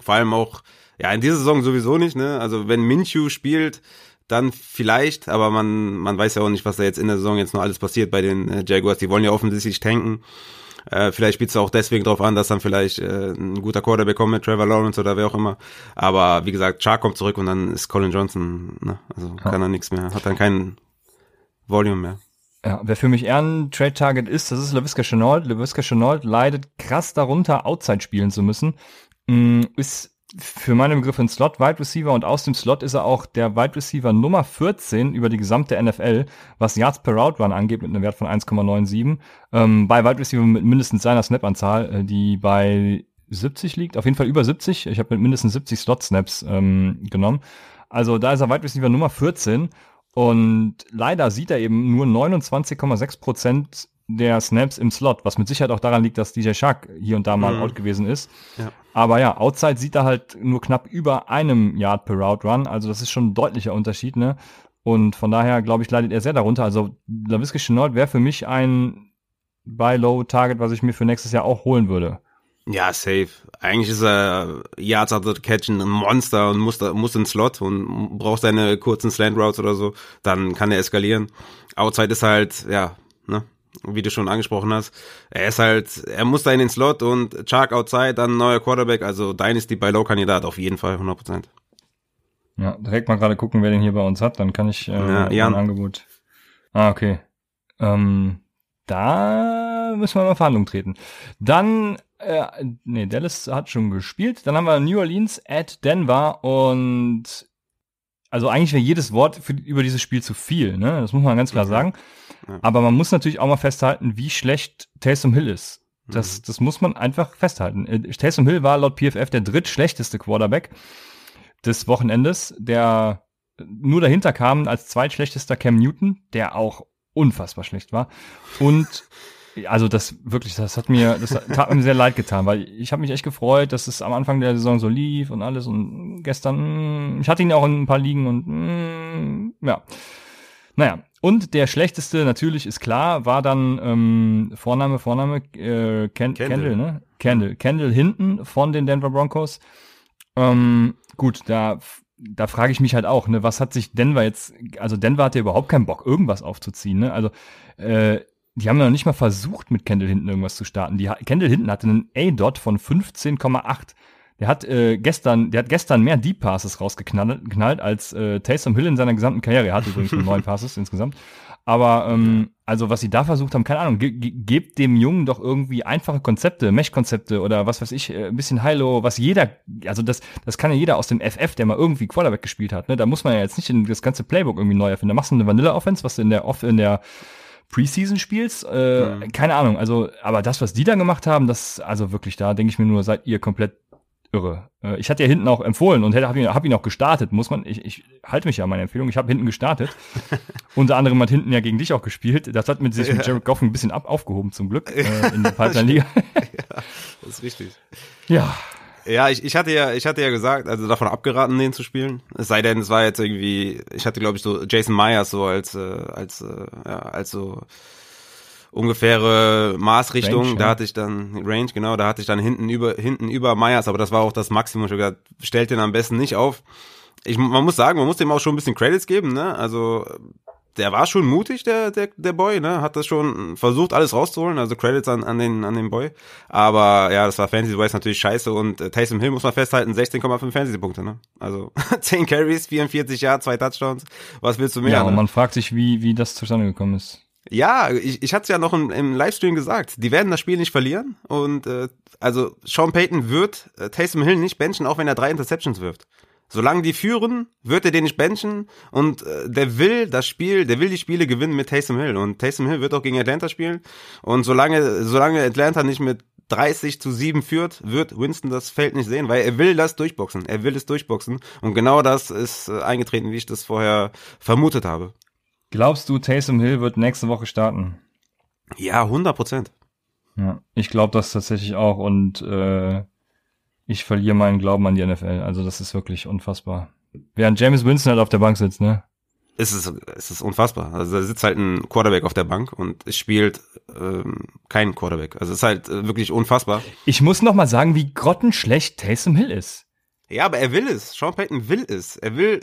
Vor allem auch, ja, in dieser Saison sowieso nicht, ne. Also wenn Minshew spielt, dann vielleicht, aber man, man weiß ja auch nicht, was da jetzt in der Saison jetzt noch alles passiert bei den äh, Jaguars. Die wollen ja offensichtlich tanken. Äh, vielleicht spielt es auch deswegen drauf an, dass dann vielleicht äh, ein guter Quarterback kommt mit Trevor Lawrence oder wer auch immer. Aber wie gesagt, Char kommt zurück und dann ist Colin Johnson, ne? also ja. kann er nichts mehr, hat dann kein Volume mehr. Ja, wer für mich eher ein Trade-Target ist, das ist LaVisca Chenault. LaVisca Chenault leidet krass darunter, Outside spielen zu müssen. Mm, ist für meine Begriffe ein Slot-Wide Receiver und aus dem Slot ist er auch der Wide Receiver Nummer 14 über die gesamte NFL, was Yards per Route Run angeht, mit einem Wert von 1,97. Ähm, bei Wide Receiver mit mindestens seiner Snap-Anzahl, äh, die bei 70 liegt, auf jeden Fall über 70. Ich habe mit mindestens 70 Slot-Snaps ähm, genommen. Also da ist er Wide Receiver Nummer 14 und leider sieht er eben nur 29,6 Prozent der Snaps im Slot, was mit Sicherheit auch daran liegt, dass DJ Shark hier und da mal mhm. out gewesen ist. Ja. Aber ja, Outside sieht er halt nur knapp über einem Yard per Route Run, also das ist schon ein deutlicher Unterschied, ne? Und von daher, glaube ich, leidet er sehr darunter. Also LaVisca Chenault wäre für mich ein Buy-Low-Target, was ich mir für nächstes Jahr auch holen würde. Ja, safe. Eigentlich ist er Yards after Catch ein Monster und muss, da, muss ins Slot und braucht seine kurzen Slant Routes oder so. Dann kann er eskalieren. Outside ist halt, ja, ne? Wie du schon angesprochen hast. Er ist halt, er muss da in den Slot und Chark outside, dann neuer Quarterback, also Dynasty bei Low-Kandidat auf jeden Fall, 100%. Ja, direkt mal gerade gucken, wer den hier bei uns hat, dann kann ich äh, ja, Jan. ein Angebot. Ah, okay. Ähm, da müssen wir mal Verhandlungen treten. Dann, äh, nee, Dallas hat schon gespielt. Dann haben wir New Orleans at Denver und also eigentlich wäre jedes Wort für, über dieses Spiel zu viel, ne? Das muss man ganz klar okay. sagen. Aber man muss natürlich auch mal festhalten, wie schlecht Taysom Hill ist. Das, mhm. das muss man einfach festhalten. Äh, Taysom Hill war laut PFF der drittschlechteste Quarterback des Wochenendes, der nur dahinter kam als zweitschlechtester Cam Newton, der auch unfassbar schlecht war. Und also das wirklich, das hat mir, das hat mir sehr leid getan, weil ich habe mich echt gefreut, dass es am Anfang der Saison so lief und alles und gestern, ich hatte ihn auch in ein paar Ligen und ja. Naja, und der schlechteste natürlich ist klar, war dann ähm, Vorname, Vorname, äh, Ken Kendall. Kendall, ne? Kendall. Kendall hinten von den Denver Broncos. Ähm, gut, da, da frage ich mich halt auch, ne, was hat sich Denver jetzt, also Denver hatte überhaupt keinen Bock, irgendwas aufzuziehen, ne? Also, äh, die haben ja noch nicht mal versucht, mit Kendall hinten irgendwas zu starten. Die, Kendall hinten hatte einen A-Dot von 15,8. Der hat äh, gestern, der hat gestern mehr Deep Passes rausgeknallt als äh, Taysom Hill in seiner gesamten Karriere. Er hatte übrigens nur neun Passes insgesamt. Aber ähm, also was sie da versucht haben, keine Ahnung, ge ge gebt dem Jungen doch irgendwie einfache Konzepte, Mesh-Konzepte oder was weiß ich, äh, ein bisschen Hilo, was jeder, also das, das kann ja jeder aus dem FF, der mal irgendwie Quarterback gespielt hat. Ne? Da muss man ja jetzt nicht in das ganze Playbook irgendwie neu erfinden. Da machst du eine Vanilla-Offense, was du in der Off in der Preseason spielst. Äh, mhm. Keine Ahnung. Also, aber das, was die da gemacht haben, das, also wirklich, da denke ich mir nur, seid ihr komplett irre. Äh, ich hatte ja hinten auch empfohlen und habe ihn, hab ihn auch gestartet, muss man. Ich, ich halte mich ja an meine Empfehlung. Ich habe hinten gestartet. Unter anderem hat hinten ja gegen dich auch gespielt. Das hat mit sich ja. mit Jared Goff ein bisschen ab, aufgehoben zum Glück äh, in der Pipeline-Liga. ja, das ist richtig. Ja. Ja, ich, ich hatte ja, ich hatte ja gesagt, also davon abgeraten, den zu spielen. Es sei denn, es war jetzt irgendwie, ich hatte glaube ich so Jason Myers so als, äh, als, äh, ja, als so ungefähre Maßrichtung. Range, da hatte ich dann Range, genau, da hatte ich dann hinten über hinten über Myers, aber das war auch das Maximum. Ich habe gesagt, stellt den am besten nicht auf. Ich, man muss sagen, man muss dem auch schon ein bisschen Credits geben, ne? Also der war schon mutig, der, der, der Boy, ne? Hat das schon versucht, alles rauszuholen. Also Credits an, an, den, an den Boy. Aber ja, das war Fantasy-wise natürlich scheiße. Und äh, Taysom Hill muss man festhalten, 16,5 Fantasy-Punkte, ne? Also 10 Carries, 44 Yards, zwei Touchdowns. Was willst du mehr? Ja, und ne? man fragt sich, wie, wie das zustande gekommen ist. Ja, ich, ich hatte es ja noch im, im Livestream gesagt. Die werden das Spiel nicht verlieren. Und äh, also Sean Payton wird äh, Taysom Hill nicht benchen, auch wenn er drei Interceptions wirft. Solange die führen, wird er den nicht benchen und äh, der will das Spiel, der will die Spiele gewinnen mit Taysom Hill und Taysom Hill wird auch gegen Atlanta spielen und solange solange Atlanta nicht mit 30 zu 7 führt, wird Winston das Feld nicht sehen, weil er will das durchboxen. Er will es durchboxen und genau das ist äh, eingetreten, wie ich das vorher vermutet habe. Glaubst du, Taysom Hill wird nächste Woche starten? Ja, 100 Prozent. Ja, ich glaube das tatsächlich auch und äh, ich verliere meinen Glauben an die NFL. Also das ist wirklich unfassbar. Während James Winston halt auf der Bank sitzt, ne? Es ist, es ist unfassbar. Also da sitzt halt ein Quarterback auf der Bank und es spielt ähm, kein Quarterback. Also es ist halt äh, wirklich unfassbar. Ich muss noch mal sagen, wie grottenschlecht Taysom Hill ist. Ja, aber er will es. Sean Payton will es. Er will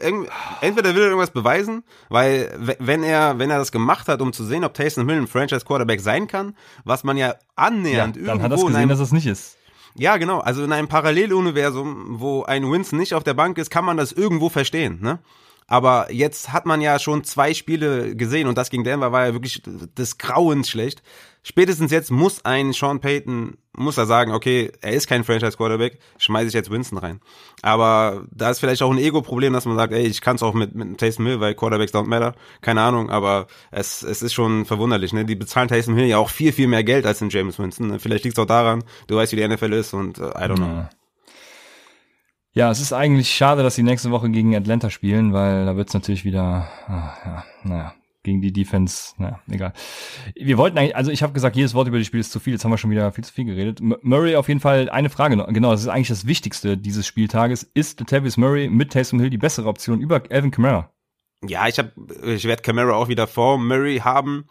entweder will er irgendwas beweisen, weil wenn er wenn er das gemacht hat, um zu sehen, ob Taysom Hill ein Franchise Quarterback sein kann, was man ja annähernd ja, dann hat er gesehen, einem, dass es nicht ist. Ja, genau. Also in einem Paralleluniversum, wo ein Winston nicht auf der Bank ist, kann man das irgendwo verstehen, ne? Aber jetzt hat man ja schon zwei Spiele gesehen und das gegen Denver war ja wirklich des Grauens schlecht. Spätestens jetzt muss ein Sean Payton, muss er sagen, okay, er ist kein Franchise Quarterback, schmeiße ich jetzt Winston rein. Aber da ist vielleicht auch ein Ego-Problem, dass man sagt, ey, ich kann es auch mit, mit Taysom Hill, weil Quarterbacks don't matter. Keine Ahnung, aber es, es ist schon verwunderlich. Ne? Die bezahlen Taysom Hill ja auch viel, viel mehr Geld als den James Winston. Ne? Vielleicht liegt es auch daran, du weißt, wie die NFL ist und uh, I don't know. Ja. Es ist eigentlich schade, dass sie nächste Woche gegen Atlanta spielen, weil da wird es natürlich wieder, ah, ja, naja, gegen die Defense, naja, egal. Wir wollten eigentlich, also ich habe gesagt, jedes Wort über die Spiel ist zu viel, jetzt haben wir schon wieder viel zu viel geredet. Murray auf jeden Fall, eine Frage noch, genau, das ist eigentlich das Wichtigste dieses Spieltages. Ist Latavius Murray mit Taysom Hill die bessere Option über Alvin Kamara? Ja, ich habe, ich werde Kamara auch wieder vor Murray haben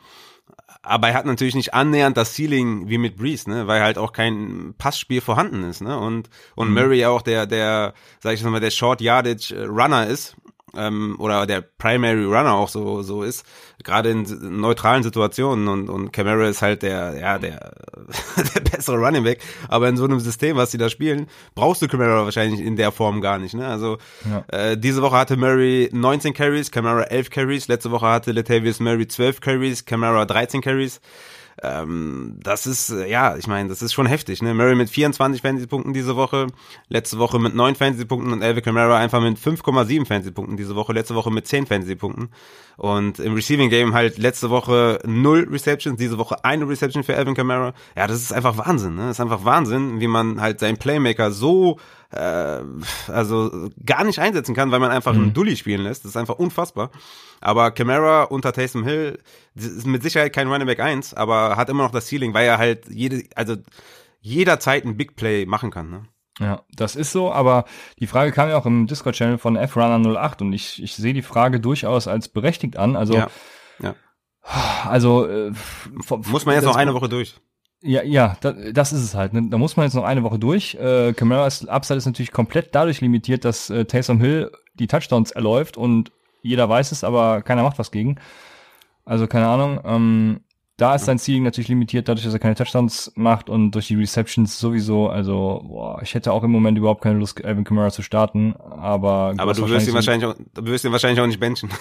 aber er hat natürlich nicht annähernd das Ceiling wie mit Breeze, ne, weil halt auch kein Passspiel vorhanden ist, ne, und und mhm. Murray auch der der sag ich mal der Short Yardage Runner ist ähm, oder der Primary Runner auch so so ist, gerade in neutralen Situationen und und Camara ist halt der ja der der bessere Running Back, aber in so einem System, was sie da spielen, brauchst du Camara wahrscheinlich in der Form gar nicht, ne? Also ja. äh, diese Woche hatte Murray 19 Carries, Camara 11 Carries, letzte Woche hatte Latavius Murray 12 Carries, Camara 13 Carries. Ähm, das ist, äh, ja, ich meine, das ist schon heftig. Ne? Murray mit 24 Fantasy-Punkten diese Woche, letzte Woche mit 9 Fantasy-Punkten und Elvin Kamara einfach mit 5,7 Fantasy-Punkten diese Woche, letzte Woche mit 10 Fantasy-Punkten. Und im Receiving Game halt letzte Woche 0 Receptions, diese Woche eine Reception für Elvin Kamara. Ja, das ist einfach Wahnsinn. Ne? Das ist einfach Wahnsinn, wie man halt seinen Playmaker so äh, also gar nicht einsetzen kann, weil man einfach mhm. einen Dully spielen lässt. Das ist einfach unfassbar. Aber Camara unter Taysom Hill ist mit Sicherheit kein Running Back 1, aber hat immer noch das Ceiling, weil er halt jede, also jederzeit ein Big Play machen kann. Ne? Ja, das ist so, aber die Frage kam ja auch im Discord-Channel von FRunner08 und ich, ich sehe die Frage durchaus als berechtigt an. Also ja. Ja. Also äh, muss man jetzt noch eine Woche durch. Ja, ja, da, das ist es halt. Ne? Da muss man jetzt noch eine Woche durch. Äh, Camaras Upside ist natürlich komplett dadurch limitiert, dass äh, Taysom Hill die Touchdowns erläuft und jeder weiß es, aber keiner macht was gegen. Also keine Ahnung. Ähm, da ist sein Ceiling natürlich limitiert, dadurch, dass er keine Touchdowns macht und durch die Receptions sowieso. Also, boah, ich hätte auch im Moment überhaupt keine Lust, Alvin Kamara zu starten, aber. Aber du wirst ihn wahrscheinlich auch, du wirst ihn wahrscheinlich auch nicht benchen.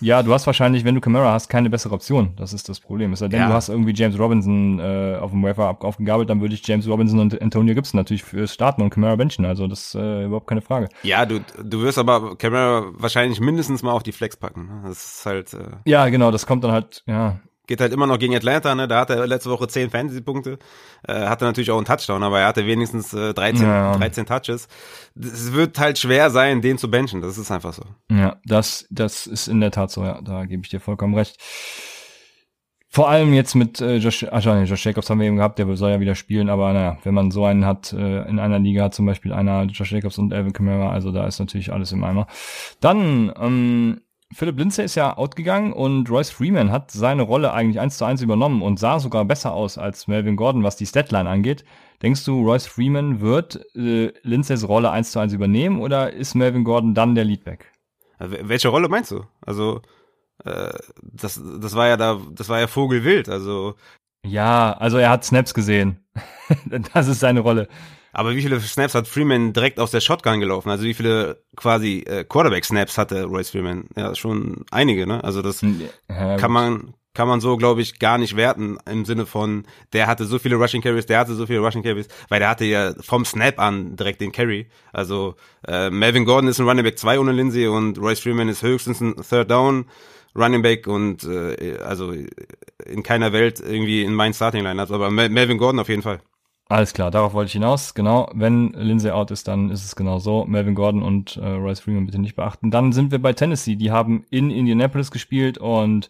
Ja, du hast wahrscheinlich, wenn du Camara hast, keine bessere Option. Das ist das Problem. Es sei denn, ja. du hast irgendwie James Robinson äh, auf dem Wafer aufgegabelt, dann würde ich James Robinson und Antonio Gibson natürlich fürs Starten und Camara benchen. Also das ist äh, überhaupt keine Frage. Ja, du, du wirst aber Camara wahrscheinlich mindestens mal auf die Flex packen. Ne? Das ist halt. Äh ja, genau, das kommt dann halt, ja, geht halt immer noch gegen Atlanta, ne? Da hat er letzte Woche 10 Fantasy-Punkte. Äh, hatte natürlich auch einen Touchdown, aber er hatte wenigstens äh, 13, ja. 13 Touches. Es wird halt schwer sein, den zu benchen. Das ist einfach so. Ja, das, das ist in der Tat so, ja. Da gebe ich dir vollkommen recht. Vor allem jetzt mit äh, Josh, ach nee, Josh Jacobs haben wir eben gehabt, der soll ja wieder spielen, aber naja, wenn man so einen hat, äh, in einer Liga hat zum Beispiel einer Josh Jacobs und Alvin Kamara, also da ist natürlich alles im Eimer. Dann, ähm, Philipp Lindsay ist ja outgegangen und Royce Freeman hat seine Rolle eigentlich eins zu eins übernommen und sah sogar besser aus als Melvin Gordon, was die Statline angeht. Denkst du, Royce Freeman wird äh, Lindsays Rolle eins zu eins übernehmen oder ist Melvin Gordon dann der Leadback? Welche Rolle meinst du? Also äh, das, das war ja da, das war ja Vogelwild. Also ja, also er hat Snaps gesehen. das ist seine Rolle. Aber wie viele Snaps hat Freeman direkt aus der Shotgun gelaufen? Also wie viele quasi äh, Quarterback-Snaps hatte Royce Freeman? Ja, schon einige, ne? Also das ja, kann man kann man so, glaube ich, gar nicht werten im Sinne von, der hatte so viele Rushing Carries, der hatte so viele Rushing Carries, weil der hatte ja vom Snap an direkt den Carry. Also äh, Melvin Gordon ist ein Running Back 2 ohne Lindsay und Royce Freeman ist höchstens ein Third Down Running Back und äh, also in keiner Welt irgendwie in meinen Starting Lineups, aber Melvin Gordon auf jeden Fall. Alles klar, darauf wollte ich hinaus. Genau, wenn Lindsay out ist, dann ist es genau so. Melvin Gordon und äh, Royce Freeman bitte nicht beachten. Dann sind wir bei Tennessee. Die haben in Indianapolis gespielt und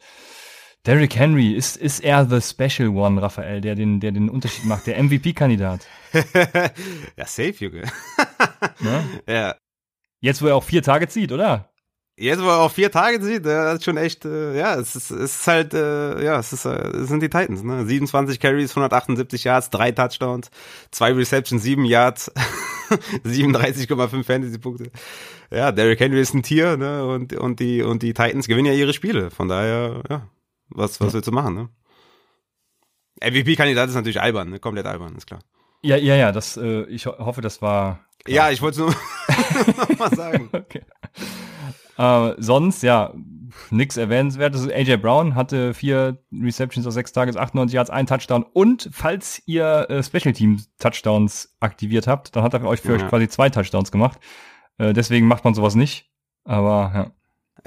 Derrick Henry ist ist er the special one, Raphael, der den der den Unterschied macht, der MVP-Kandidat. ja, safe, Junge. ne? Ja. Jetzt, wo er auch vier Tage zieht, oder? Jetzt, wo er auch vier Tage sieht, der hat schon echt, äh, ja, es ist, es ist halt, äh, ja, es, ist, äh, es sind die Titans, ne? 27 Carries, 178 Yards, drei Touchdowns, zwei Receptions, sieben Yards, 37,5 Fantasy-Punkte. Ja, Derrick Henry ist ein Tier, ne? Und, und, die, und die Titans gewinnen ja ihre Spiele. Von daher, ja, was, was willst du machen, ne? MVP-Kandidat ist natürlich albern, ne? Komplett albern, ist klar. Ja, ja, ja, das, äh, ich ho hoffe, das war. Klar. Ja, ich wollte es nur nochmal sagen. okay. Äh, sonst, ja, nix erwähnenswertes. AJ Brown hatte vier Receptions aus sechs Tages, 98 Yards, ein Touchdown. Und falls ihr äh, Special Team Touchdowns aktiviert habt, dann hat er euch für ja. euch quasi zwei Touchdowns gemacht. Äh, deswegen macht man sowas nicht. Aber ja.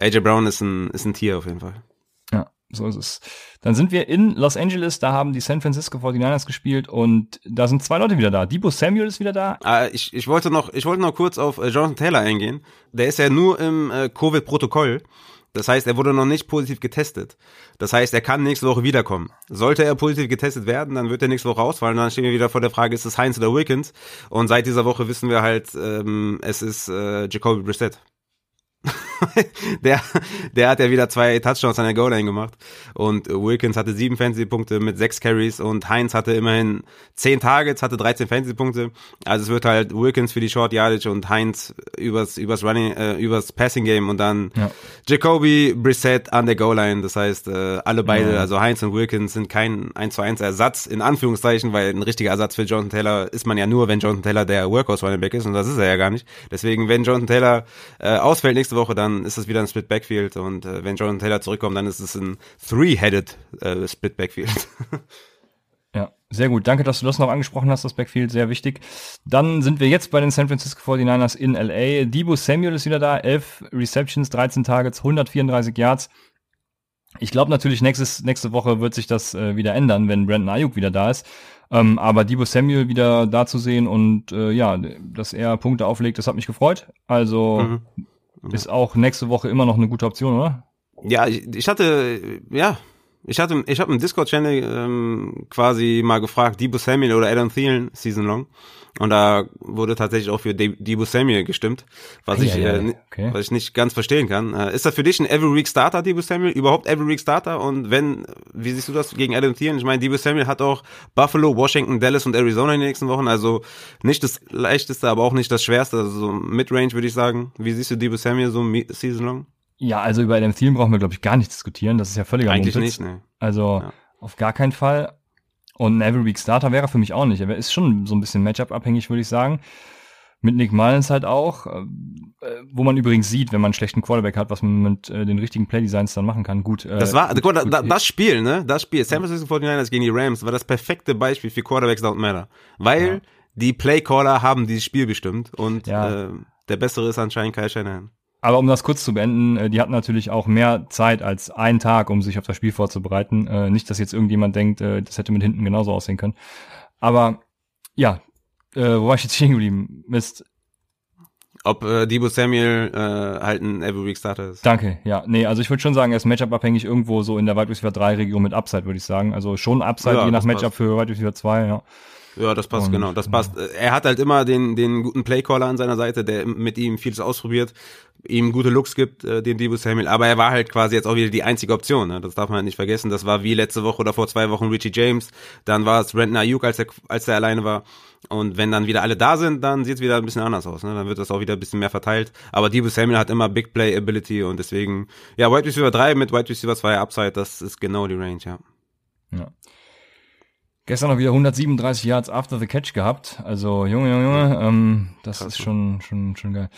AJ Brown ist ein, ist ein Tier auf jeden Fall. So ist es. Dann sind wir in Los Angeles, da haben die San Francisco 49ers gespielt und da sind zwei Leute wieder da. Debo Samuel ist wieder da. Ah, ich, ich wollte noch, ich wollte noch kurz auf äh, Jonathan Taylor eingehen. Der ist ja nur im äh, Covid-Protokoll. Das heißt, er wurde noch nicht positiv getestet. Das heißt, er kann nächste Woche wiederkommen. Sollte er positiv getestet werden, dann wird er nächste Woche ausfallen. Dann stehen wir wieder vor der Frage, ist es Heinz oder Wilkins? Und seit dieser Woche wissen wir halt, ähm, es ist äh, Jacoby Brissett. der, der hat ja wieder zwei Touchdowns an der Goal-Line gemacht. Und Wilkins hatte sieben Fantasy-Punkte mit sechs Carries und Heinz hatte immerhin zehn Targets, hatte 13 Fantasy-Punkte. Also es wird halt Wilkins für die Short Yardage und Heinz übers, übers Running, äh, übers Passing-Game und dann ja. Jacoby Brissett an der Goal-Line. Das heißt, äh, alle beide, ja. also Heinz und Wilkins sind kein 1 zu 1 Ersatz, in Anführungszeichen, weil ein richtiger Ersatz für Jonathan Taylor ist man ja nur, wenn Jonathan Taylor der Workhorse Running Back ist und das ist er ja gar nicht. Deswegen, wenn Jonathan Taylor äh, ausfällt nächste Woche, dann dann ist es wieder ein Split Backfield und äh, wenn Jonathan Taylor zurückkommt, dann ist es ein Three-Headed äh, Split Backfield. ja, sehr gut. Danke, dass du das noch angesprochen hast, das Backfield, sehr wichtig. Dann sind wir jetzt bei den San Francisco 49ers in LA. Debo Samuel ist wieder da, 11 Receptions, 13 Targets, 134 Yards. Ich glaube natürlich, nächstes, nächste Woche wird sich das äh, wieder ändern, wenn Brandon Ayuk wieder da ist. Ähm, aber Debo Samuel wieder da zu sehen und äh, ja, dass er Punkte auflegt, das hat mich gefreut. Also mhm. Ist auch nächste Woche immer noch eine gute Option, oder? Ja, ich, hatte, ja, Ich hatte, ich habe im Discord-Channel ähm, quasi mal gefragt, Debo Samuel oder Adam Thielen Season Long. Und da wurde tatsächlich auch für Debo Samuel gestimmt, was, Ah, ich, ja, ja, äh, okay. was ich nicht ganz verstehen kann. Äh, ist das für dich ein Every Week Starter, Debo Samuel? Überhaupt Every Week Starter? Und wenn, wie siehst du das gegen Adam Thielen? Ich meine, Debo Samuel hat auch Buffalo, Washington, Dallas und Arizona in den nächsten Wochen. Also nicht das leichteste, aber auch nicht das schwerste. Also so Midrange würde ich sagen. Wie siehst du Debo Samuel so Season Long? Ja, also über Adam Thielen brauchen wir, glaube ich, gar nicht diskutieren. Das ist ja völliger Eigentlich Mumpitz. nicht, ne? Also Ja. auf gar keinen Fall. Und ein Every Week Starter wäre für mich auch nicht. Er ist schon so ein bisschen Matchup-abhängig, würde ich sagen. Mit Nick Mullins halt auch, äh, wo man übrigens sieht, wenn man einen schlechten Quarterback hat, was man mit äh, den richtigen Playdesigns dann machen kann. Gut. Äh, Das war, gut, da, das Spiel, ne? Das Spiel, San Francisco 49ers gegen die Rams, war das perfekte Beispiel für Quarterbacks don't matter. Weil Ja. die Playcaller haben dieses Spiel bestimmt und Ja. äh, der bessere ist anscheinend Kyle Shanahan. Aber um das kurz zu beenden, äh, die hatten natürlich auch mehr Zeit als einen Tag, um sich auf das Spiel vorzubereiten. Äh, nicht, dass jetzt irgendjemand denkt, äh, das hätte mit hinten genauso aussehen können. Aber ja, äh, wo war ich jetzt stehen geblieben? Mist. Ob äh, Debo Samuel äh, halt ein Every Week Starter ist. Danke, ja. Nee, also ich würde schon sagen, er ist Matchup-abhängig irgendwo so in der Wide Receiver 3 Region mit Upside, würde ich sagen. Also schon Upside, Ja, je nach Matchup passt. für Wide Receiver 2, ja. Ja, das passt, Und, genau, das passt. Äh, Er hat halt immer den, den guten Playcaller an seiner Seite, der mit ihm vieles ausprobiert, ihm gute Looks gibt, äh, den Debo Samuel. Aber er war halt quasi jetzt auch wieder die einzige Option. Ne? Das darf man halt nicht vergessen. Das war wie letzte Woche oder vor zwei Wochen Richie James. Dann war es Brandon Ayuk, als er, als er alleine war. Und wenn dann wieder alle da sind, dann sieht es wieder ein bisschen anders aus. Ne? Dann wird das auch wieder ein bisschen mehr verteilt. Aber Debo Samuel hat immer Big Play Ability und deswegen, ja, Wide Receiver 3 mit Wide Receiver 2 Upside, das ist genau die Range, ja. ja. Gestern noch wieder 137 Yards after the catch gehabt. Also, Junge, Junge, Junge, ähm, das Krass, ist schon, schon, schon geil.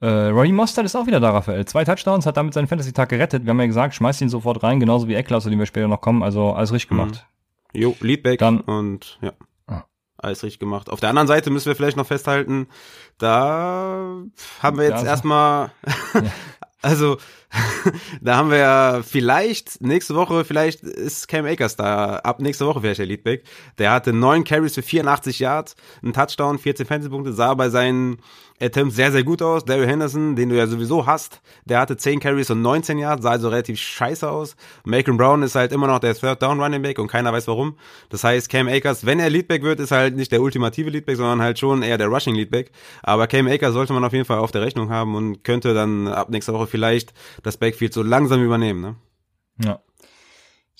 Äh, Roddy Mostert ist auch wieder da, Raphael. Zwei Touchdowns, hat damit seinen Fantasy-Tag gerettet. Wir haben ja gesagt, schmeißt ihn sofort rein, genauso wie Eckler, zu dem wir später noch kommen. Also alles richtig gemacht. Jo, Leadback Dann- und ja. Ah. Alles richtig gemacht. Auf der anderen Seite müssen wir vielleicht noch festhalten, da haben wir Ja, jetzt also- erstmal, also da haben wir ja vielleicht nächste Woche, vielleicht ist Cam Akers da, ab nächste Woche vielleicht der Leadback. Der hatte neun Carries für 84 Yards, einen Touchdown, 14 Fantasy-Punkte, sah bei seinen Attempts sehr, sehr gut aus. Daryl Henderson, den du ja sowieso hast, der hatte 10 Carries und 19 Yards, sah also relativ scheiße aus. Macon Brown ist halt immer noch der Third Down Running Back und keiner weiß warum. Das heißt, Cam Akers, wenn er Leadback wird, ist halt nicht der ultimative Leadback, sondern halt schon eher der Rushing Leadback. Aber Cam Akers sollte man auf jeden Fall auf der Rechnung haben und könnte dann ab nächster Woche vielleicht das Backfield so langsam übernehmen, ne? Ja.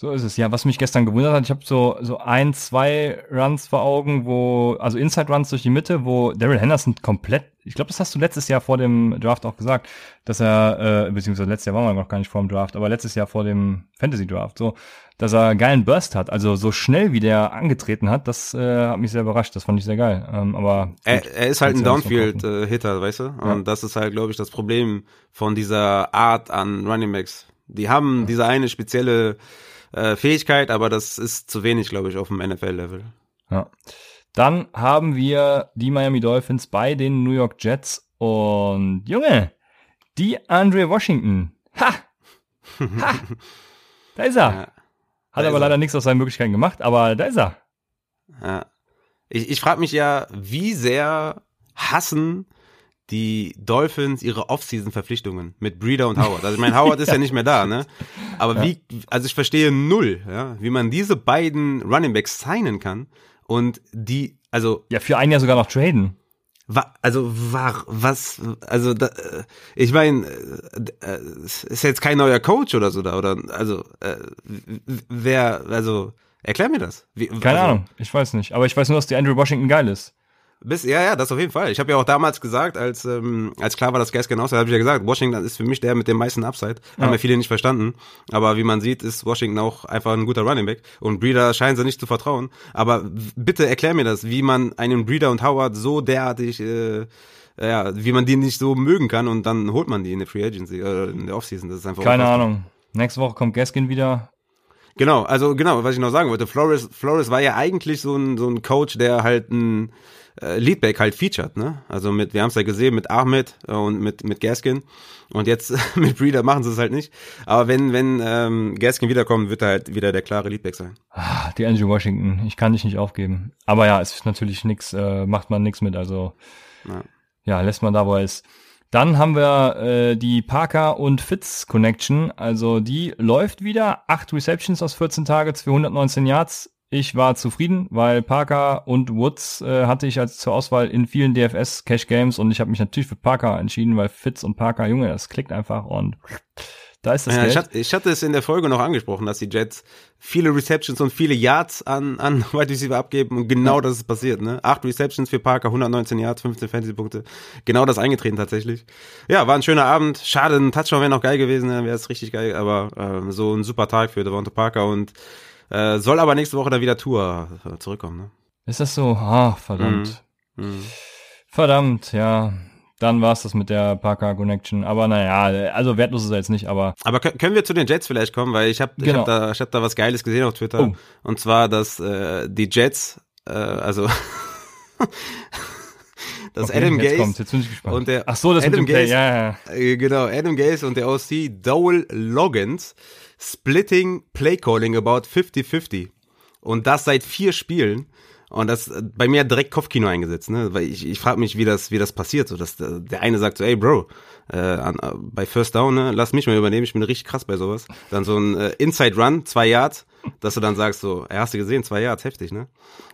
So ist es. Ja, was mich gestern gewundert hat, ich habe so so ein, zwei Runs vor Augen, wo also Inside Runs durch die Mitte, wo Daryl Henderson komplett, ich glaube, das hast du letztes Jahr vor dem Draft auch gesagt, dass er äh, beziehungsweise letztes Jahr waren wir noch gar nicht vor dem Draft, aber letztes Jahr vor dem Fantasy Draft, so, dass er geilen Burst hat, also so schnell wie der angetreten hat, das äh, hat mich sehr überrascht, das fand ich sehr geil. Ähm, aber Er, gut, er ist halt ein ja. Downfield-Hitter, weißt du? Und Ja. das ist halt, glaube ich, das Problem von dieser Art an Running Backs. Die haben diese eine spezielle äh, Fähigkeit, aber das ist zu wenig, glaube ich, auf dem NFL-Level. Ja. Dann haben wir die Miami Dolphins bei den New York Jets und Junge, die Andre Washington. Ha! Ha! Da ist er. Ja, Hat aber er. leider nichts aus seinen Möglichkeiten gemacht, aber da ist er. ja. Ich, ich frage mich ja, wie sehr hassen die Dolphins ihre Offseason-Verpflichtungen mit Breeder und Howard. Also ich meine, Howard ist ja nicht mehr da, ne? Aber wie, also ich verstehe null, ja, wie man diese beiden Running Backs signen kann und die, also Ja, für ein Jahr sogar noch traden. Wa also war was also da, äh, ich meine äh, äh, ist jetzt kein neuer Coach oder so da oder also äh, wer also erklär mir das Wie, Keine also, Ahnung, ich weiß nicht. Aber ich weiß nur, dass die Andrew Washington geil ist. Bis ja ja das auf jeden Fall ich habe ja auch damals gesagt als ähm, als klar war das Gaskin aus habe ich ja gesagt Washington ist für mich der mit dem meisten Upside haben Ja. ja viele nicht verstanden aber wie man sieht ist Washington auch einfach ein guter Running Back und Breeder scheinen sie nicht zu vertrauen aber bitte erklär mir das wie man einen Breeder und Howard so derartig äh, ja, wie man die nicht so mögen kann und dann holt man die in der Free Agency äh, in der Offseason. Das ist einfach Keine unfassbar. Ahnung. Nächste Woche kommt Gaskin wieder. Genau, also genau, was ich noch sagen wollte. Flores, Flores war ja eigentlich so ein so ein Coach, der halt ein äh, Leadback halt featured, ne? Also mit, wir haben es ja gesehen mit Ahmed äh, und mit mit Gaskin und jetzt mit Breeder machen sie es halt nicht. Aber wenn wenn ähm, Gaskin wiederkommt, wird er halt wieder der klare Leadback sein. Ah, Die Andrew Washington. Ich kann dich nicht aufgeben. Aber ja, es ist natürlich nix, äh, macht man nix mit. Also Ja. ja, lässt man da, wo er ist. Dann haben wir äh, die Parker und Fitz Connection. Also die läuft wieder. Acht Receptions aus 14 Targets für 119 Yards. Ich war zufrieden, weil Parker und Woods äh, hatte ich als zur Auswahl in vielen DFS Cash Games und ich habe mich natürlich für Parker entschieden, weil Fitz und Parker, Junge, das klickt einfach und da ist das ja, ich, hatte, ich hatte es in der Folge noch angesprochen, dass die Jets viele Receptions und viele Yards an, an Wide Receiver abgeben und genau ja. das ist passiert. Ne? Acht Receptions für Parker, 119 Yards, 15 Fantasy-Punkte. Genau das eingetreten tatsächlich. Ja, war ein schöner Abend. Schade, ein Touchdown wäre noch geil gewesen, wäre es richtig geil, aber äh, so ein super Tag für Devonta Parker und äh, soll aber nächste Woche dann wieder Tour äh, zurückkommen. Ne? Ist das so? Ah, verdammt. Mhm. Mhm. Verdammt, ja. Dann war's das mit der Parker Connection. Aber naja, also wertlos ist er jetzt nicht, aber. Aber können wir zu den Jets vielleicht kommen? Weil ich habe genau. ich hab da, ich hab da was Geiles gesehen auf Twitter. Oh. Und zwar, dass äh, die Jets, äh, also dass okay, Adam Gaze kommt. Jetzt bin ich gespannt. und der Ach so, das Adam mit dem Gaze, Play, ja, ja. Äh, genau, Adam Gaze und der OC Dowell Loggins splitting Play Calling about 50-50. Und das seit vier Spielen. Und das bei mir hat direkt Kopfkino eingesetzt, ne? Weil ich, ich frage mich, wie das, wie das passiert. So, dass der, der eine sagt so, ey Bro, äh, an, äh, bei First Down, ne, lass mich mal übernehmen, ich bin richtig krass bei sowas. Dann so ein äh, Inside Run, zwei Yards, dass du dann sagst so, ey, hast du gesehen, zwei Yards, heftig, ne?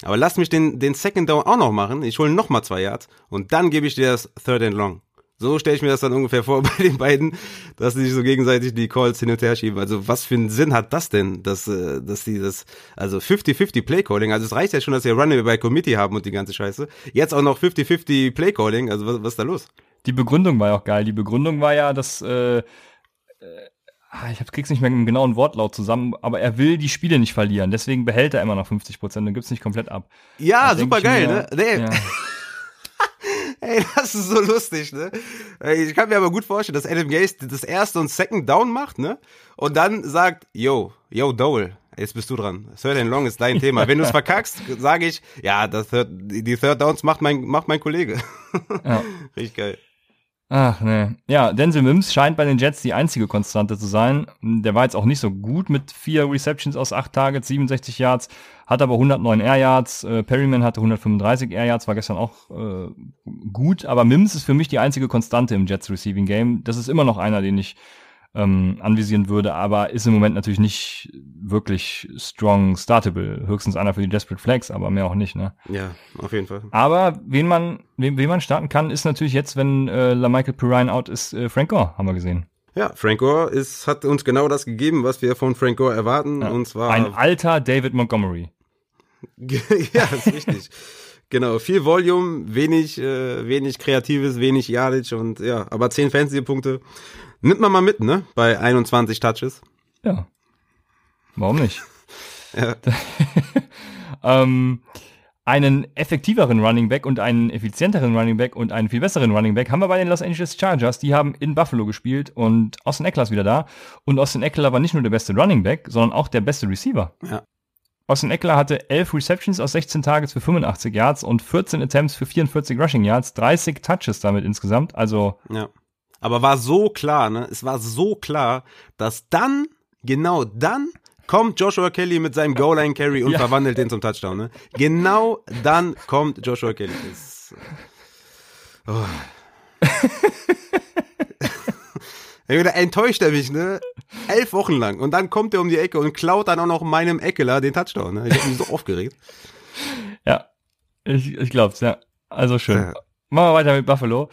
Aber lass mich den, den Second Down auch noch machen, ich hole noch mal zwei Yards und dann gebe ich dir das Third and Long. So stelle ich mir das dann ungefähr vor bei den beiden, dass sie sich so gegenseitig die Calls hin und her schieben. Also was für einen Sinn hat das denn, dass, äh, dass die das, also 50-50 Playcalling, also es reicht ja schon, dass sie Running bei Committee haben und die ganze Scheiße. Jetzt auch noch 50-50 Playcalling, also was, was ist da los? Die Begründung war ja auch geil. Die Begründung war ja, dass, äh, äh, ah, ich krieg's nicht mehr im genauen Wortlaut zusammen, aber er will die Spiele nicht verlieren. Deswegen behält er immer noch 50 Prozent und gibt's nicht komplett ab. Ja, super geil, mir, ne? Nee. Ja. Ey, das ist so lustig, ne? Ich kann mir aber gut vorstellen, dass Adam Gaze das erste und second down macht, ne? Und dann sagt, yo, yo, Dole, jetzt bist du dran. Third and long ist dein Thema. Wenn du es verkackst, sage ich, ja, das third, die Third Downs macht mein, macht mein Kollege. Ja. Richtig geil. Ach ne. Ja, Denzel Mims scheint bei den Jets die einzige Konstante zu sein. Der war jetzt auch nicht so gut mit vier Receptions aus acht Targets, 67 Yards, hat aber 109 Air Yards. Äh, Perryman hatte 135 Air Yards, war gestern auch äh, gut. Aber Mims ist für mich die einzige Konstante im Jets Receiving Game. Das ist immer noch einer, den ich ähm, anvisieren würde, aber ist im Moment natürlich nicht wirklich strong startable. Höchstens einer für die Desperate Flags, aber mehr auch nicht, ne? Ja, auf jeden Fall. Aber wen man, wen, wen man starten kann, ist natürlich jetzt, wenn äh, LaMichael Perrine out ist, äh, Frank Gore, haben wir gesehen. Ja, Frank Gore ist, hat uns genau das gegeben, was wir von Frank Gore erwarten, ja, und zwar ein alter David Montgomery. ja, ist richtig. Genau, viel Volume, wenig, äh, wenig Kreatives, wenig Jadic und ja, aber 10 Fantasy-Punkte. Nimmt man mal mit, ne? Bei 21 Touches. Ja. Warum nicht? ja. ähm, einen effektiveren Running Back und einen effizienteren Running Back und einen viel besseren Running Back haben wir bei den Los Angeles Chargers. Die haben in Buffalo gespielt und Austin Eckler ist wieder da. Und Austin Eckler war nicht nur der beste Running Back, sondern auch der beste Receiver. Ja. Austin Eckler hatte 11 Receptions aus 16 Targets für 85 Yards und 14 Attempts für 44 Rushing Yards, 30 Touches damit insgesamt. Also ja. Aber war so klar, ne? Es war so klar, dass dann, genau dann, kommt Joshua Kelly mit seinem Goal-Line Carry und ja. verwandelt den zum Touchdown, ne? Genau dann kommt Joshua Kelly. Das, oh. enttäuscht er mich, ne? Elf Wochen lang. Und dann kommt er um die Ecke und klaut dann auch noch meinem Eckeler den Touchdown. Ne? Ich hab mich so aufgeregt. Ja, ich, ich glaub's, ja. Also schön. Ja. Machen wir weiter mit Buffalo.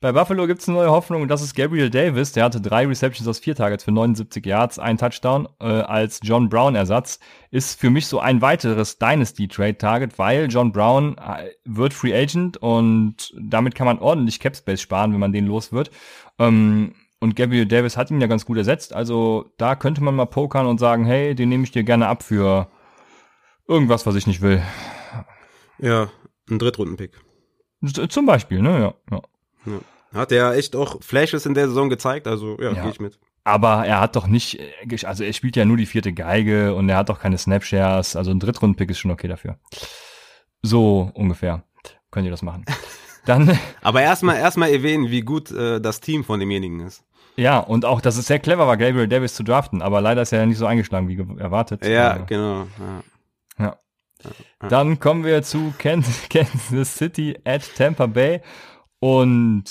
Bei Buffalo gibt es eine neue Hoffnung und das ist Gabriel Davis. Der hatte drei Receptions aus vier Targets für 79 Yards, ein Touchdown äh, als John Brown Ersatz. Ist für mich so ein weiteres Dynasty Trade Target, weil John Brown äh, wird Free Agent und damit kann man ordentlich Cap Space sparen, wenn man den los wird. Ähm, und Gabriel Davis hat ihn ja ganz gut ersetzt. Also da könnte man mal pokern und sagen, hey, den nehme ich dir gerne ab für irgendwas, was ich nicht will. Ja, ein Drittrunden-Pick. Zum Beispiel, ne? Ja. ja. Ja. Hat er echt auch Flashes in der Saison gezeigt, also ja, ja. gehe ich mit. Aber er hat doch nicht, also er spielt ja nur die vierte Geige und er hat doch keine Snapshares, also ein Drittrundpick ist schon okay dafür. So ungefähr könnt ihr das machen. Dann. Aber erstmal erstmal erwähnen, wie gut äh, das Team von demjenigen ist. Ja, und auch, dass es sehr clever war, Gabriel Davis zu draften, aber leider ist er ja nicht so eingeschlagen wie erwartet. Ja, also, genau. Ja. ja. Dann kommen wir zu Kansas City at Tampa Bay und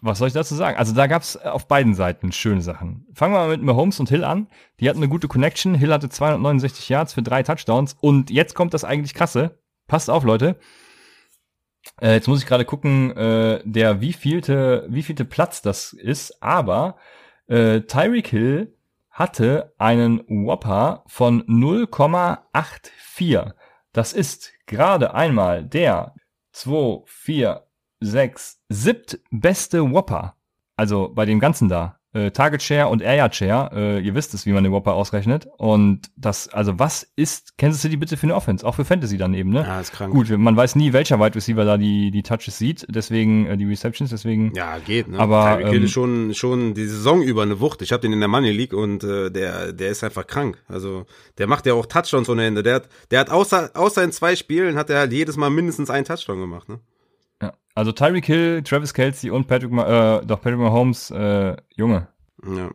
was soll ich dazu sagen? Also da gab's auf beiden Seiten schöne Sachen. Fangen wir mal mit Mahomes und Hill an. Die hatten eine gute Connection. Hill hatte 269 Yards für drei Touchdowns. Und jetzt kommt das eigentlich krasse. Passt auf, Leute. Äh, jetzt muss ich gerade gucken, äh, der wievielte, wievielte Platz das ist. Aber äh, Tyreek Hill hatte einen Whopper von 0,84. Das ist gerade einmal der 2, 4, 6, siebt beste Whopper. Also bei dem Ganzen da. Äh, Target Share und Area Share. Äh, ihr wisst es, wie man den Whopper ausrechnet. Und das, also was ist Kansas City bitte für eine Offense? Auch für Fantasy dann eben, ne? Ja, ist krank. Gut, man weiß nie, welcher Wide Receiver da die, die Touches sieht, deswegen äh, die Receptions, deswegen. Ja, geht, ne? Aber, Tyreek ähm, schon, schon die Saison über eine Wucht. Ich habe den in der Money League und äh, der, der ist einfach krank. Also der macht ja auch Touchdowns ohne Ende. Der hat, der hat außer, außer in zwei Spielen hat er halt jedes Mal mindestens einen Touchdown gemacht, ne? Ja. Also Tyreek Hill, Travis Kelsey und Patrick, Ma äh, doch Patrick Mahomes, äh, Junge. Ja.